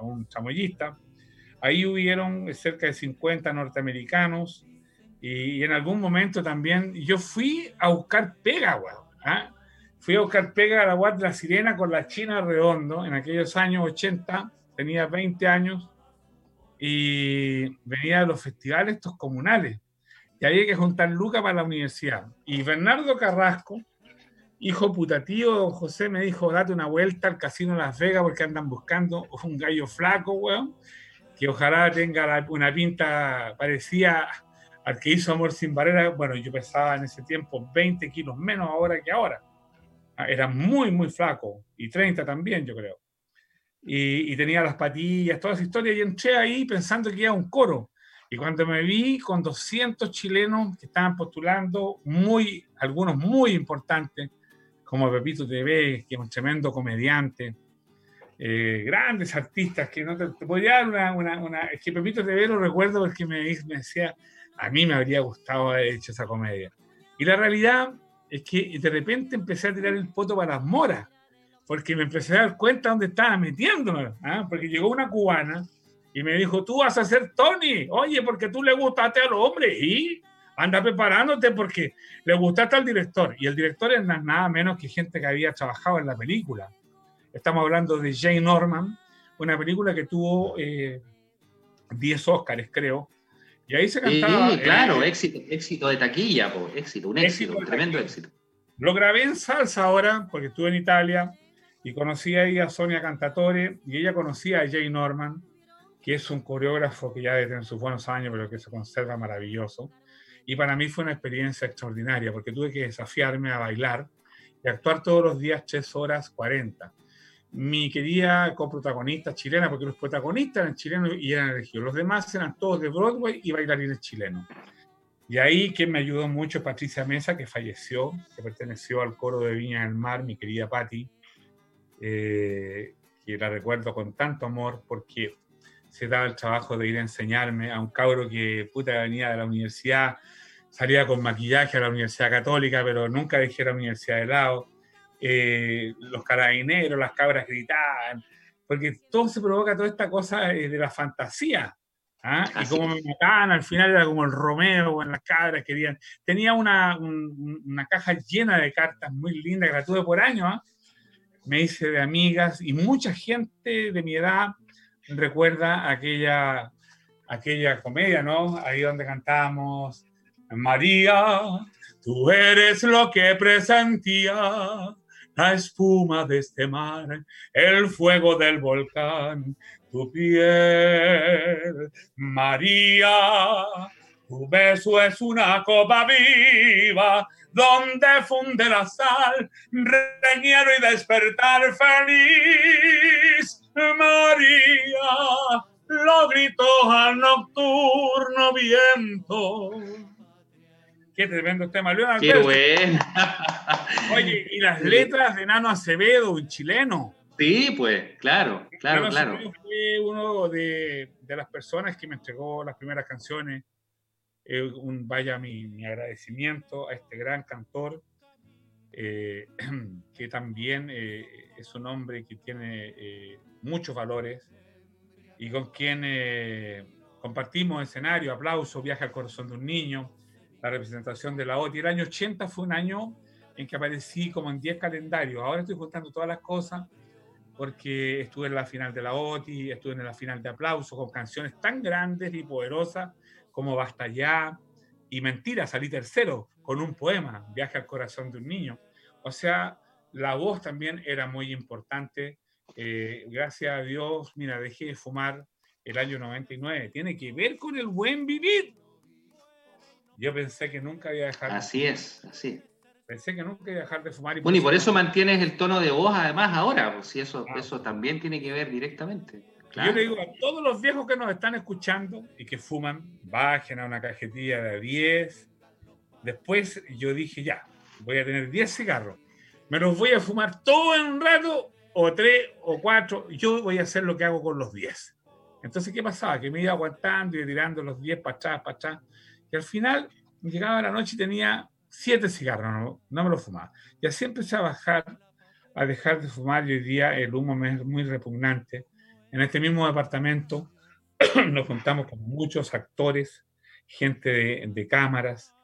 a, un chamoyista. Ahí hubieron cerca de 50 norteamericanos y, en algún momento también yo fui a buscar pega, ¿ah? Fui a buscar pega a la de la Sirena con la China Redondo en aquellos años 80, tenía 20 años y venía de los festivales estos comunales. Y había que juntar lucas para la universidad. Y Bernardo Carrasco, hijo putativo don José, me dijo, date una vuelta al casino Las Vegas porque andan buscando un gallo flaco, weón. que ojalá tenga una pinta parecida al que hizo Amor sin Barrera. Bueno, yo pesaba en ese tiempo 20 kilos menos ahora que ahora. Ah, era muy, muy flaco. Y 30 también, yo creo. Y, y tenía las patillas, toda esa historia. Y entré ahí pensando que era un coro. Y cuando me vi con 200 chilenos que estaban postulando, muy, algunos muy importantes, como Pepito TV, que es un tremendo comediante, eh, grandes artistas, que no te, podría dar una, una, una, Es que Pepito TV lo recuerdo porque me, me decía, a mí me habría gustado haber hecho esa comedia. Y la realidad es que de repente empecé a tirar el poto para las moras, porque me empecé a dar cuenta dónde estaba metiéndome, ¿ah? porque llegó una cubana y me dijo, tú vas a ser Tony, oye, porque tú le gustaste al hombre y anda preparándote porque le gustaste al director. Y el director es nada menos que gente que había trabajado en la película. Estamos hablando de Jane Norman, una película que tuvo 10 eh, Óscares, creo. Y ahí se cantaba. Sí, claro, éxito, éxito de taquilla, éxito, un éxito, un tremendo éxito. Lo grabé en salsa ahora, porque estuve en Italia y conocí ahí a Sonia Cantatore y ella conocía a Jane Norman que es un coreógrafo que ya desde sus buenos años, pero que se conserva maravilloso. Y para mí fue una experiencia extraordinaria, porque tuve que desafiarme a bailar y actuar todos los días 3 horas 40. Mi querida coprotagonista chilena, porque los protagonistas eran chilenos y eran elegidos, los demás eran todos de Broadway y bailarines chilenos. Y ahí quien me ayudó mucho Patricia Mesa, que falleció, que perteneció al coro de Viña del Mar, mi querida Patti, eh, que la recuerdo con tanto amor, porque se daba el trabajo de ir a enseñarme a un cabro que puta venía de la universidad, salía con maquillaje a la Universidad Católica, pero nunca dejé la universidad de lado. Eh, los carabineros, las cabras gritaban, porque todo se provoca toda esta cosa de la fantasía. ¿ah? Y como me mataban, al final era como el Romeo, en las cabras querían. Tenía una, una, caja llena de cartas muy lindas que la tuve por año. ¿ah? Me hice de amigas y mucha gente de mi edad recuerda aquella, aquella comedia, ¿no? Ahí donde cantamos, María, tú eres lo que presentía, la espuma de este mar, el fuego del volcán, tu piel, María, tu beso es una copa viva donde funde la sal, reñero y despertar feliz. María, lo gritó al nocturno viento. Qué tremendo tema, León Qué bueno. Oye, y las letras de Nano Acevedo, un chileno. Sí, pues, claro, claro, claro. Fue uno de, de, las personas que me entregó las primeras canciones. Eh, un, vaya mi, mi, agradecimiento a este gran cantor, eh, que también eh, es un hombre que tiene muchos valores y con quien eh, compartimos escenario, aplauso, viaje al corazón de un niño, la representación de la OTI. El año 80 fue un año en que aparecí como en 10 calendarios. Ahora estoy juntando todas las cosas porque estuve en la final de la OTI, estuve en la final de aplauso con canciones tan grandes y poderosas como Basta Ya y Mentira, salí tercero con un poema, Viaje al corazón de un niño. O sea, la voz también era muy importante eh, gracias a Dios, mira, dejé de fumar el año 99. Tiene que ver con el buen vivir. Yo pensé que nunca iba a dejar. Así es, así. Pensé que nunca iba a dejar de fumar. Y bueno, y por eso mantienes el tono de voz además ahora, pues si eso, ah. eso también tiene que ver directamente. Yo le digo a todos los viejos que nos están escuchando y que fuman, bajen a una cajetilla de 10. Después yo dije, ya, voy a tener 10 cigarros. Me los voy a fumar todo en un rato o tres o cuatro, yo voy a hacer lo que hago con los diez. Entonces, ¿qué pasaba? Que me iba aguantando y tirando los diez para atrás, para atrás. Y al final, llegaba la noche y tenía siete cigarros, no, no me los fumaba. Y así empecé a bajar, a dejar de fumar y hoy día el humo me es muy repugnante. En este mismo departamento nos juntamos con muchos actores, gente de, de cámaras,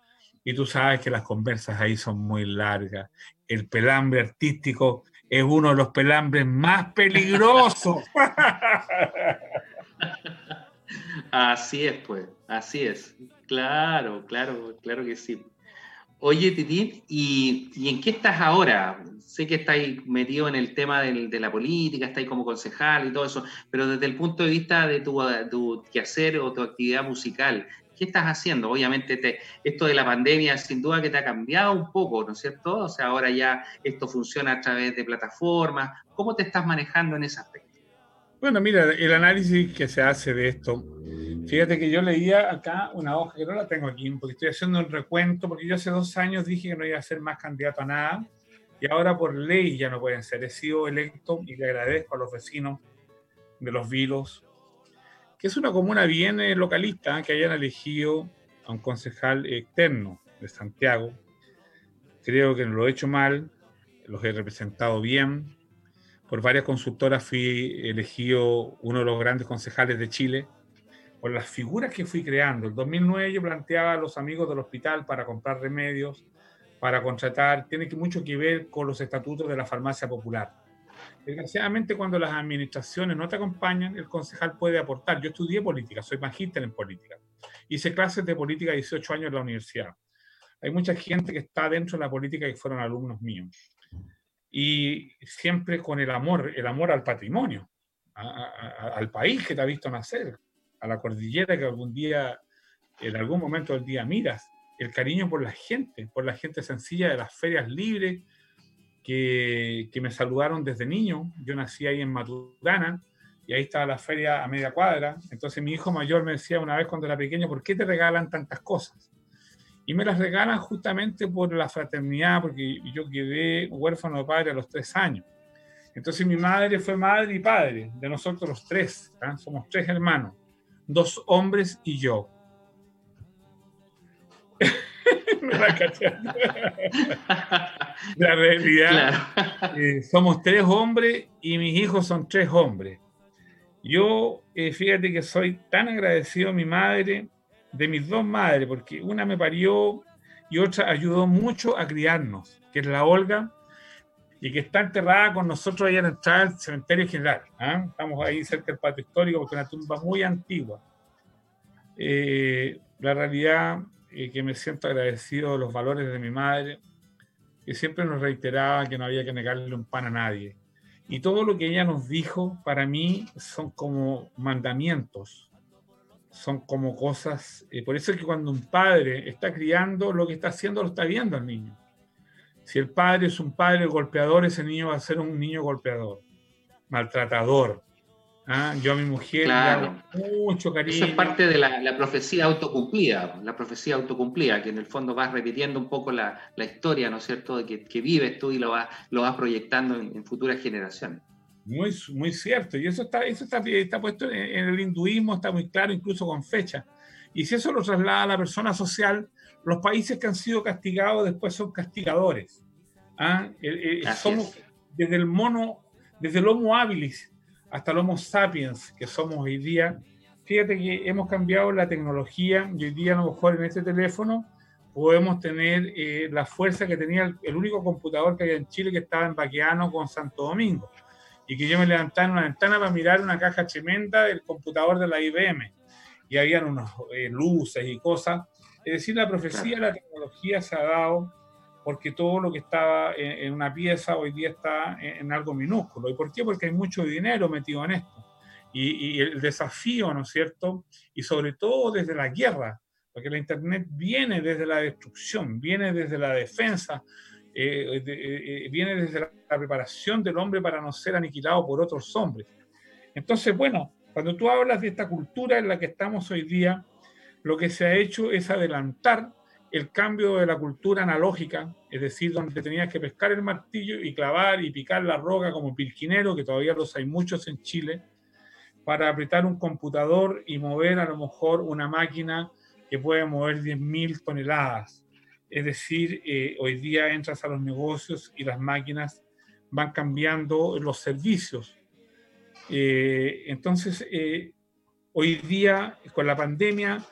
y tú sabes que las conversas ahí son muy largas. El pelambre artístico es uno de los pelambres más peligrosos. Así es, pues, así es. Claro, claro, claro que sí. Oye, Titín, ¿y, en qué estás ahora? Sé que estáis metido en el tema de la política, estáis como concejal y todo eso, pero desde el punto de vista de tu, quehacer o tu actividad musical, ¿qué estás haciendo? Obviamente te, esto de la pandemia sin duda que te ha cambiado un poco, ¿no es cierto? O sea, ahora ya esto funciona a través de plataformas. ¿Cómo te estás manejando en ese aspecto? Bueno, mira, el análisis que se hace de esto Fíjate que yo leía acá una hoja que no la tengo aquí, porque estoy haciendo un recuento, porque yo hace dos años dije que no iba a ser más candidato a nada, y ahora por ley ya no pueden ser. He sido electo y le agradezco a los vecinos de Los Vilos, que es una comuna bien eh, localista, que hayan elegido a un concejal externo de Santiago. Creo que no lo he hecho mal, los he representado bien. Por varias consultoras fui elegido uno de los grandes concejales de Chile por las figuras que fui creando. En 2009 yo planteaba a los amigos del hospital para comprar remedios, para contratar, tiene que mucho que ver con los estatutos de la farmacia popular. Desgraciadamente, cuando las administraciones no te acompañan, el concejal puede aportar. Yo estudié política, soy magíster en política. Hice clases de política 18 años en la universidad. Hay mucha gente que está dentro de la política y fueron alumnos míos. Y siempre con el amor, el amor al patrimonio, al país que te ha visto nacer, a la cordillera que algún día, en algún momento del día miras, el cariño por la gente, por la gente sencilla de las ferias libres que, que me saludaron desde niño. Yo nací ahí en Maturana y ahí estaba la feria a media cuadra. Entonces mi hijo mayor me decía una vez cuando era pequeño, ¿por qué te regalan tantas cosas? Y me las regalan justamente por la fraternidad, porque yo quedé huérfano de padre a los tres años. Entonces mi madre fue madre y padre de nosotros los tres, somos tres hermanos dos hombres y yo. la realidad, eh, somos tres hombres y mis hijos son tres hombres. Yo, eh, fíjate que soy tan agradecido a mi madre, de mis dos madres, porque una me parió y otra ayudó mucho a criarnos, que es la Olga, y que está enterrada con nosotros ahí en el cementerio general. ¿ah? Estamos ahí cerca del patio histórico porque es una tumba muy antigua. Eh, la realidad es que me siento agradecido de los valores de mi madre, que siempre nos reiteraba que no había que negarle un pan a nadie. Y todo lo que ella nos dijo, para mí, son como mandamientos, son como cosas. Eh, por eso es que cuando un padre está criando, lo que está haciendo lo está viendo el niño. Si el padre es un padre golpeador, ese niño va a ser un niño golpeador, maltratador. ¿Ah? Yo a mi mujer claro. mucho cariño. Eso es parte de la, profecía autocumplida, la profecía autocumplida, que en el fondo vas repitiendo un poco la, historia, ¿no es cierto?, de que, vives tú y lo vas, lo vas proyectando en, futuras generaciones. Muy, muy cierto, y eso está, eso está, está puesto en, el hinduismo, está muy claro, incluso con fecha. Y si eso lo traslada a la persona social, los países que han sido castigados después son castigadores. ¿ah? Eh, eh, somos desde el mono, desde el Homo habilis hasta el Homo sapiens que somos hoy día. Fíjate que hemos cambiado la tecnología y hoy día a lo mejor en este teléfono podemos tener eh, la fuerza que tenía el, único computador que había en Chile que estaba en Baqueano con Santo Domingo y que yo me levantaba en una ventana para mirar una caja tremenda del computador de la IBM y habían unas luces y cosas es decir, la profecía de la tecnología se ha dado porque todo lo que estaba en, una pieza hoy día está en, algo minúsculo. ¿Y por qué? Porque hay mucho dinero metido en esto. Y, el desafío, ¿no es cierto? Y sobre todo desde la guerra, porque la Internet viene desde la destrucción, viene desde la defensa, eh, eh, eh, viene desde la, la preparación del hombre para no ser aniquilado por otros hombres. Entonces, bueno, cuando tú hablas de esta cultura en la que estamos hoy día, lo que se ha hecho es adelantar el cambio de la cultura analógica, es decir, donde tenías que pescar el martillo y clavar y picar la roca como pirquinero, que todavía los hay muchos en Chile, para apretar un computador y mover a lo mejor una máquina que puede mover 10.000 toneladas. Es decir, eh, hoy día entras a los negocios y las máquinas van cambiando los servicios. Eh, entonces, eh, hoy día, con la pandemia,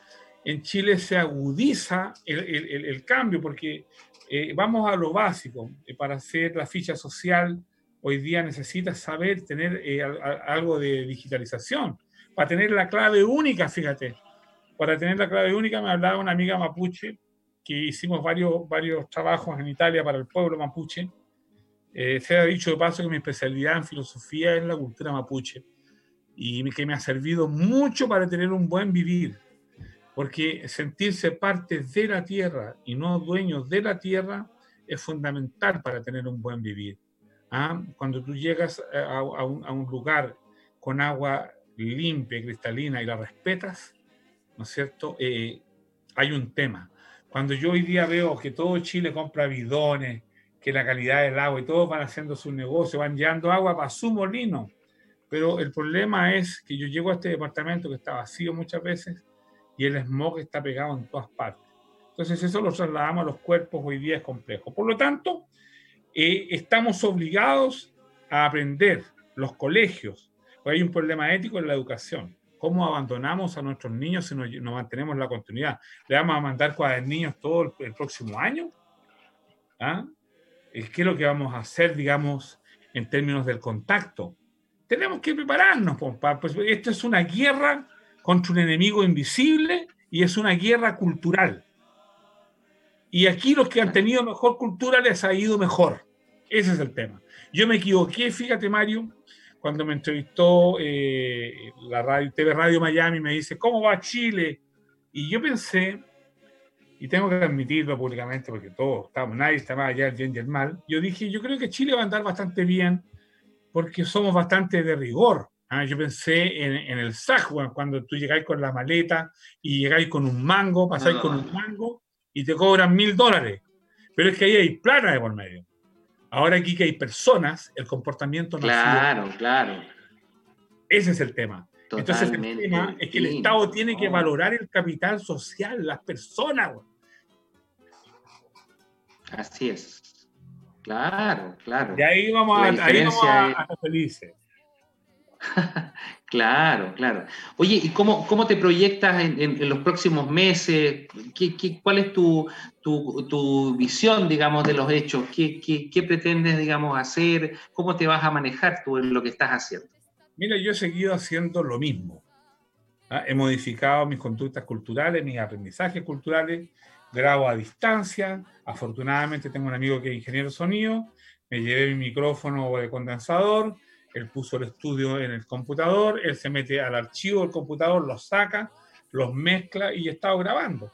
en Chile se agudiza el, cambio, porque eh, vamos a lo básico. Para hacer la ficha social, hoy día necesitas saber tener algo de digitalización. Para tener la clave única, fíjate, para tener la clave única me hablaba una amiga mapuche que hicimos varios, varios trabajos en Italia para el pueblo mapuche. Eh, se ha dicho de paso que mi especialidad en filosofía es la cultura mapuche y que me ha servido mucho para tener un buen vivir, porque sentirse parte de la tierra y no dueños de la tierra es fundamental para tener un buen vivir. ¿Ah? Cuando tú llegas a, un, lugar con agua limpia, cristalina y la respetas, ¿no es cierto? Eh, hay un tema. Cuando yo hoy día veo que todo Chile compra bidones, que la calidad del agua y todos van haciendo su negocio, van llevando agua para su molino, pero el problema es que yo llego a este departamento que está vacío muchas veces y el smog está pegado en todas partes. Entonces eso lo trasladamos a los cuerpos, hoy día es complejo. Por lo tanto, eh, estamos obligados a aprender los colegios, hay un problema ético en la educación. ¿Cómo abandonamos a nuestros niños si no, mantenemos la continuidad? ¿Le vamos a mandar cuadernillos todo el, próximo año? ¿Ah? ¿Qué es lo que vamos a hacer, digamos, en términos del contacto? Tenemos que prepararnos, pues esto es una guerra contra un enemigo invisible y es una guerra cultural. Y aquí los que han tenido mejor cultura les ha ido mejor. Ese es el tema. Yo me equivoqué, fíjate Mario, cuando me entrevistó eh, la radio, TV Radio Miami, me dice, ¿cómo va Chile? Y yo pensé, y tengo que admitirlo públicamente porque todos estamos, nadie está más allá del bien y el mal, yo dije, yo creo que Chile va a andar bastante bien porque somos bastante de rigor. ¿ah? Yo pensé en, en el SAG, cuando tú llegáis con la maleta y llegáis con un mango, pasáis con un mango y te cobran mil dólares. Pero es que ahí hay plata de por medio. Ahora aquí que hay personas, el comportamiento no Claro, claro. Ese es el tema. Entonces el tema es que el Estado tiene que valorar el capital social, las personas. Así es. Claro, claro. Y ahí vamos, a, ahí vamos a, felices. claro, claro. Oye, ¿y cómo, cómo te proyectas en, los próximos meses? ¿Qué, qué, cuál es tu, tu, tu, visión, digamos, de los hechos? ¿Qué, ¿Qué, pretendes, digamos, hacer? ¿Cómo te vas a manejar tú en lo que estás haciendo? Mira, yo he seguido haciendo lo mismo. ¿ah? He modificado mis conductas culturales, mis aprendizajes culturales, grabo a distancia. Afortunadamente tengo un amigo que es ingeniero sonido, me llevé mi micrófono de condensador, él puso el estudio en el computador, él se mete al archivo del computador, los saca, los mezcla y he estado grabando.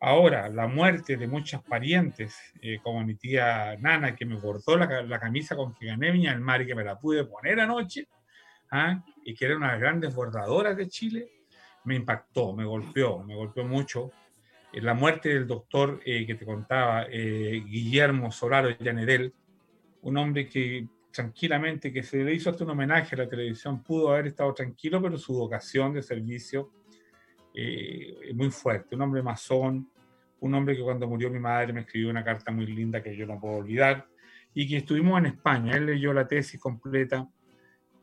Ahora, la muerte de muchos parientes, eh, como mi tía Nana, que me bordó la, camisa con que gané Viña del Mar y que me la pude poner anoche, ¿ah? y que era una de las grandes bordadoras de Chile, me impactó, me golpeó, me golpeó mucho. Eh, la muerte del doctor eh, que te contaba, Guillermo Solaro Llanedel, un hombre que tranquilamente, que se le hizo hasta un homenaje a la televisión, pudo haber estado tranquilo, pero su vocación de servicio eh, muy fuerte. Un hombre masón, un hombre que cuando murió mi madre me escribió una carta muy linda que yo no puedo olvidar, y que estuvimos en España. Él leyó la tesis completa,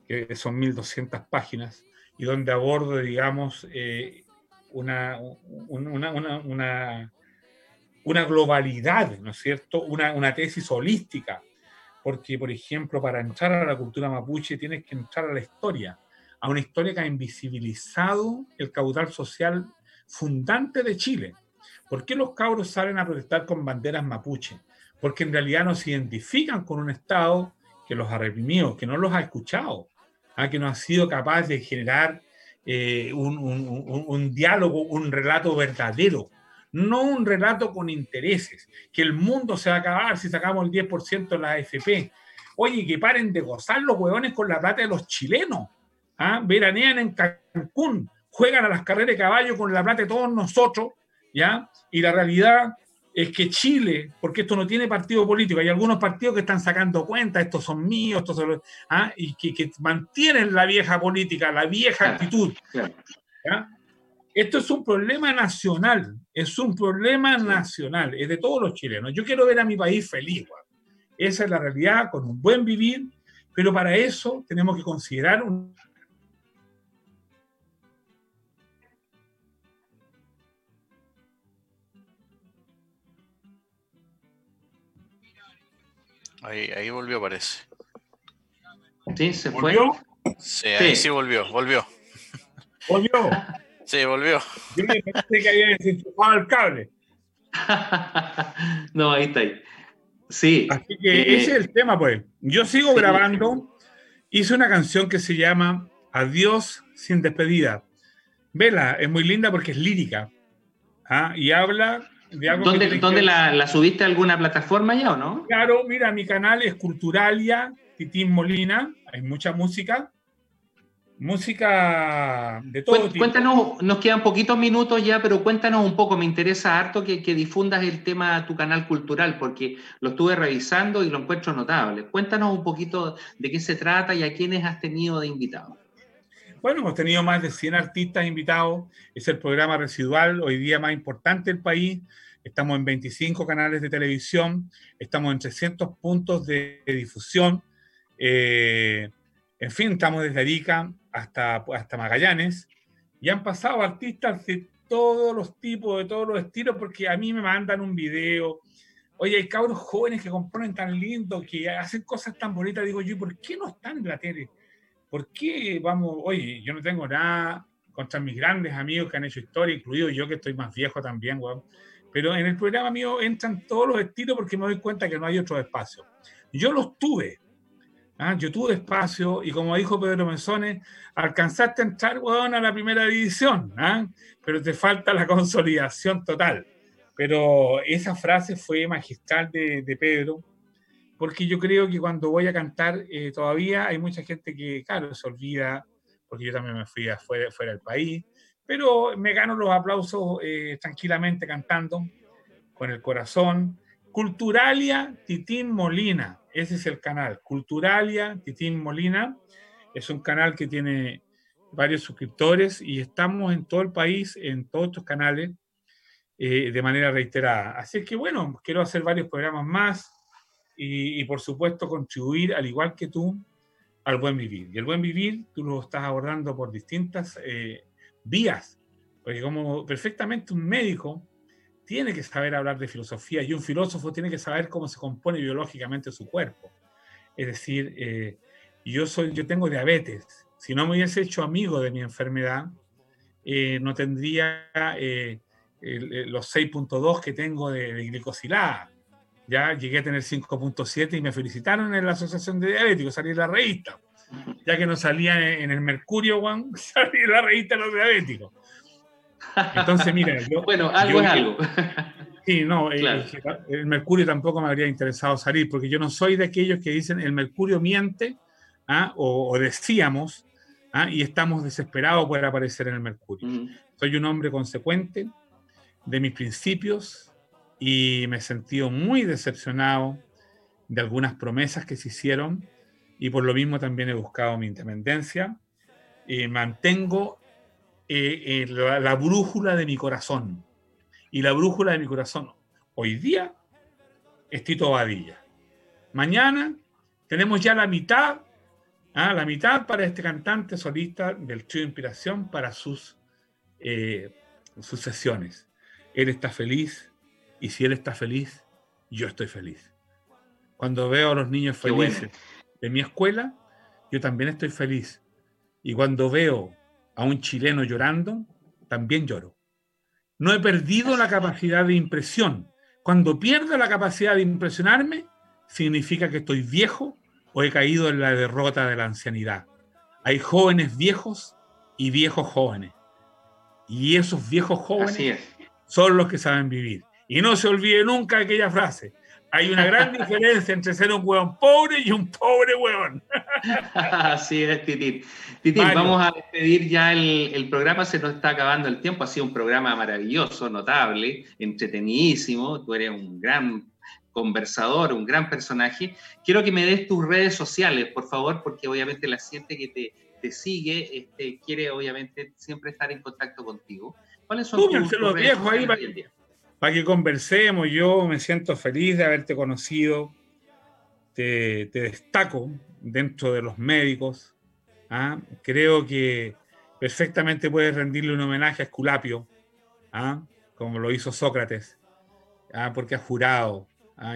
que son 1200 páginas, y donde abordo, digamos, eh, una, una, una, una, globalidad, ¿no es cierto? Una, tesis holística porque, por ejemplo, para entrar a la cultura mapuche tienes que entrar a la historia, a una historia que ha invisibilizado el caudal social fundante de Chile. ¿Por qué los cabros salen a protestar con banderas mapuche? Porque en realidad no se identifican con un Estado que los ha reprimido, que no los ha escuchado, ¿ah? que no ha sido capaz de generar eh, un, un diálogo, un relato verdadero no un relato con intereses, que el mundo se va a acabar si sacamos el 10% de la AFP. Oye, que paren de gozar los huevones con la plata de los chilenos. ¿ah? Veranean en Cancún, juegan a las carreras de caballo con la plata de todos nosotros, ¿ya? Y la realidad es que Chile, porque esto no tiene partido político, hay algunos partidos que están sacando cuenta, estos son míos, estos son ¿ah? y que, que, mantienen la vieja política, la vieja actitud. Esto es un problema nacional, es un problema nacional, es de todos los chilenos. Yo quiero ver a mi país feliz. Esa es la realidad, con un buen vivir, pero para eso tenemos que considerar un... Ahí, ahí volvió, parece. Sí, se fue. Sí, ahí sí volvió, volvió. Volvió. Sí, volvió. Yo me pensé que había desenchufado el cable. no, ahí está ahí. Sí. Así que eh, ese es el tema, pues. Yo sigo grabando. Hice una canción que se llama Adiós sin despedida. Vela, es muy linda porque es lírica. ¿ah? Y habla de algo. ¿Dónde, la, subiste a alguna plataforma ya o no? Claro, mira, mi canal es Culturalia, Titín Molina. Hay mucha música música de todo tipo. Cuéntanos, nos quedan poquitos minutos ya, pero cuéntanos un poco, me interesa harto que, difundas el tema a tu canal cultural, porque lo estuve revisando y lo encuentro notable. Cuéntanos un poquito de qué se trata y a quiénes has tenido de invitados. Bueno, hemos tenido más de 100 artistas invitados, es el programa residual hoy día más importante del país, estamos en 25 canales de televisión, estamos en 300 puntos de, difusión. Eh, en fin, estamos desde Arica hasta, hasta Magallanes y han pasado artistas de todos los tipos, de todos los estilos, porque a mí me mandan un video. Oye, hay cabros jóvenes que componen tan lindo, que hacen cosas tan bonitas. Digo yo, ¿por qué no están en la tele? ¿Por qué vamos? Oye, yo no tengo nada contra mis grandes amigos que han hecho historia, incluido yo que estoy más viejo también, weón. Pero en el programa mío entran todos los estilos porque me doy cuenta que no hay otro espacio. Yo los tuve, ¿ah? Yo tuve espacio y como dijo Pedro Menzones, alcanzaste a entrar a la primera división, ¿ah? pero te falta la consolidación total. Pero esa frase fue magistral de, Pedro, porque yo creo que cuando voy a cantar eh, todavía hay mucha gente que, claro, se olvida, porque yo también me fui afuera, fuera del país, pero me gano los aplausos eh, tranquilamente cantando, con el corazón. Culturalia Titín Molina, ese es el canal. Culturalia, Titín Molina, es un canal que tiene varios suscriptores y estamos en todo el país, en todos estos canales, eh, de manera reiterada. Así que bueno, quiero hacer varios programas más y, por supuesto contribuir, al igual que tú, al buen vivir. Y el buen vivir tú lo estás abordando por distintas eh, vías, porque como perfectamente un médico tiene que saber hablar de filosofía y un filósofo tiene que saber cómo se compone biológicamente su cuerpo. Es decir, eh, yo, soy, yo tengo diabetes. Si no me hubiese hecho amigo de mi enfermedad, eh, no tendría eh, los 6.2 que tengo de, glicosilada. Ya llegué a tener 5.7 y me felicitaron en la Asociación de Diabéticos, salí en la revista. Ya que no salía en el Mercurio, Juan, salí en la revista de los diabéticos. Entonces, mira, bueno, algo es algo. Sí, no, el, mercurio tampoco me habría interesado salir, porque yo no soy de aquellos que dicen el mercurio miente, ¿ah? o, decíamos, ¿ah? y estamos desesperados por aparecer en el mercurio. Soy un hombre consecuente de mis principios y me he sentido muy decepcionado de algunas promesas que se hicieron y por lo mismo también he buscado mi independencia y mantengo eh, eh, la, brújula de mi corazón. Y la brújula de mi corazón hoy día es Tito Badilla. Mañana tenemos ya la mitad, ¿ah? la mitad para este cantante solista del trío Inspiración para sus, eh, sus sesiones. Él está feliz y si él está feliz, yo estoy feliz. Cuando veo a los niños felices de mi escuela, yo también estoy feliz. Y cuando veo a un chileno llorando, también lloro. No he perdido la capacidad de impresión. Cuando pierdo la capacidad de impresionarme, significa que estoy viejo o he caído en la derrota de la ancianidad. Hay jóvenes viejos y viejos jóvenes. Y esos viejos jóvenes son los que saben vivir. Y no se olvide nunca aquella frase. Hay una gran diferencia entre ser un hueón pobre y un pobre hueón. Así es, Titín. Titín, vamos a despedir ya el, programa, se nos está acabando el tiempo. Ha sido un programa maravilloso, notable, entretenidísimo. Tú eres un gran conversador, un gran personaje. Quiero que me des tus redes sociales, por favor, porque obviamente la gente que te, sigue este, quiere obviamente siempre estar en contacto contigo. ¿Cuáles son tus, redes sociales ahí para, que conversemos. Yo me siento feliz de haberte conocido. te destaco dentro de los médicos. ¿ah? Creo que perfectamente puedes rendirle un homenaje a Esculapio, ¿ah? como lo hizo Sócrates, ¿ah? porque ha jurado.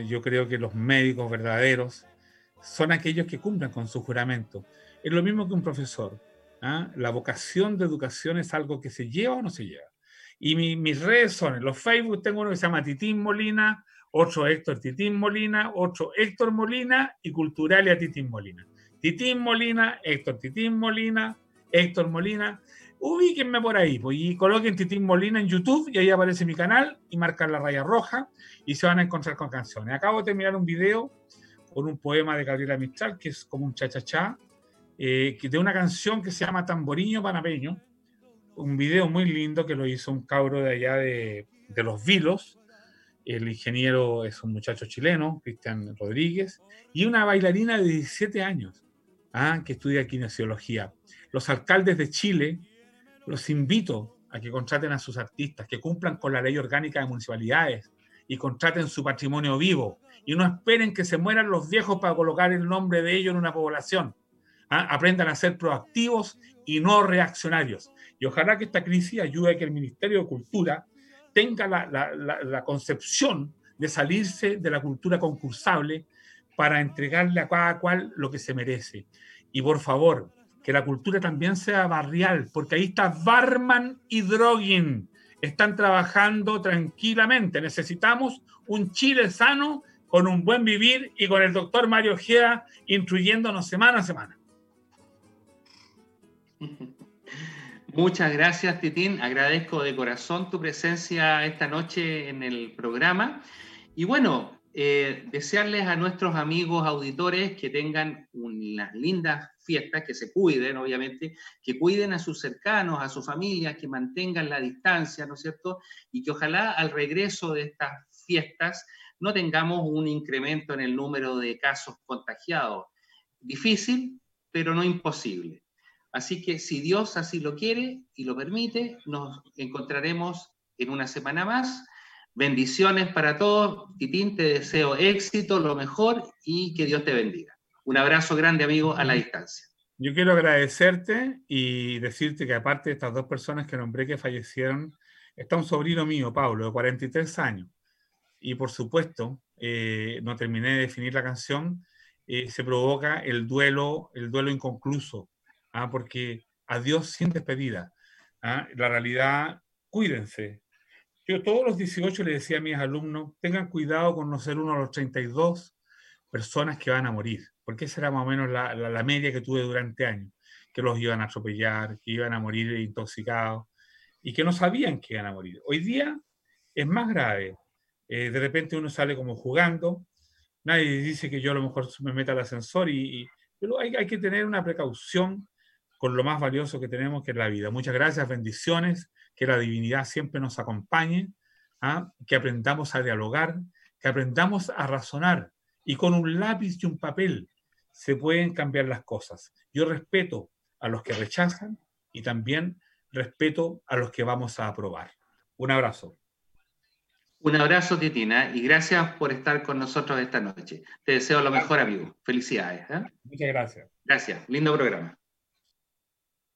Yo creo que los médicos verdaderos son aquellos que cumplen con su juramento. Es lo mismo que un profesor. La vocación de educación es algo que se lleva o no se lleva. Y mis redes son, en los Facebook tengo uno que se llama Titín Molina, otro Héctor Titín Molina, otro Héctor Molina y Culturalia Titín Molina. Titín Molina, Héctor Titín Molina, Héctor Molina. Ubíquenme por ahí pues, y coloquen Titín Molina en YouTube y ahí aparece mi canal y marcan la raya roja y se van a encontrar con canciones. Acabo de terminar un video con un poema de Gabriela Mistral que es como un cha-cha-cha, eh, de una canción que se llama Tamboriño Panameño, un video muy lindo que lo hizo un cabro de allá de, de Los Vilos, el ingeniero es un muchacho chileno, Cristian Rodríguez, y una bailarina de 17 años ¿ah? que estudia kinesiología. Los alcaldes de Chile los invito a que contraten a sus artistas, que cumplan con la ley orgánica de municipalidades y contraten su patrimonio vivo y no esperen que se mueran los viejos para colocar el nombre de ellos en una población. ¿ah? Aprendan a ser proactivos y no reaccionarios. Y ojalá que esta crisis ayude a que el Ministerio de Cultura tenga la, concepción de salirse de la cultura concursable para entregarle a cada cual lo que se merece. Y por favor, que la cultura también sea barrial, porque ahí está Barman y Drogin. Están trabajando tranquilamente. Necesitamos un Chile sano, con un buen vivir y con el doctor Mario Gea instruyéndonos semana a semana. Muchas gracias, Titín. Agradezco de corazón tu presencia esta noche en el programa. Y bueno, eh, desearles a nuestros amigos auditores que tengan unas lindas fiestas, que se cuiden, obviamente, que cuiden a sus cercanos, a sus familias, que mantengan la distancia, ¿no es cierto? Y que ojalá al regreso de estas fiestas no tengamos un incremento en el número de casos contagiados. Difícil, pero no imposible. Así que si Dios así lo quiere y lo permite, nos encontraremos en una semana más. Bendiciones para todos. Titín, te deseo éxito, lo mejor y que Dios te bendiga. Un abrazo grande, amigo, a la distancia. Yo quiero agradecerte y decirte que aparte de estas dos personas que nombré que fallecieron, está un sobrino mío, Pablo, de 43 años. Y por supuesto, eh, no terminé de definir la canción, eh, se provoca el duelo, el duelo inconcluso ¿ah? porque adiós sin despedida. ¿ah? La realidad, cuídense. Yo todos los 18 le decía a mis alumnos, tengan cuidado con no ser uno de los 32 personas que van a morir, porque esa era más o menos la, la, media que tuve durante años, que los iban a atropellar, que iban a morir intoxicados y que no sabían que iban a morir. Hoy día es más grave. Eh, de repente uno sale como jugando, nadie dice que yo a lo mejor me meta al ascensor, y, y pero hay, hay, que tener una precaución con lo más valioso que tenemos, que es la vida. Muchas gracias, bendiciones, que la divinidad siempre nos acompañe, ¿ah? que aprendamos a dialogar, que aprendamos a razonar y con un lápiz y un papel se pueden cambiar las cosas. Yo respeto a los que rechazan y también respeto a los que vamos a aprobar. Un abrazo. Un abrazo, Titina, y gracias por estar con nosotros esta noche. Te deseo lo mejor, amigo. Felicidades. ¿eh? Muchas gracias. Gracias. Lindo programa.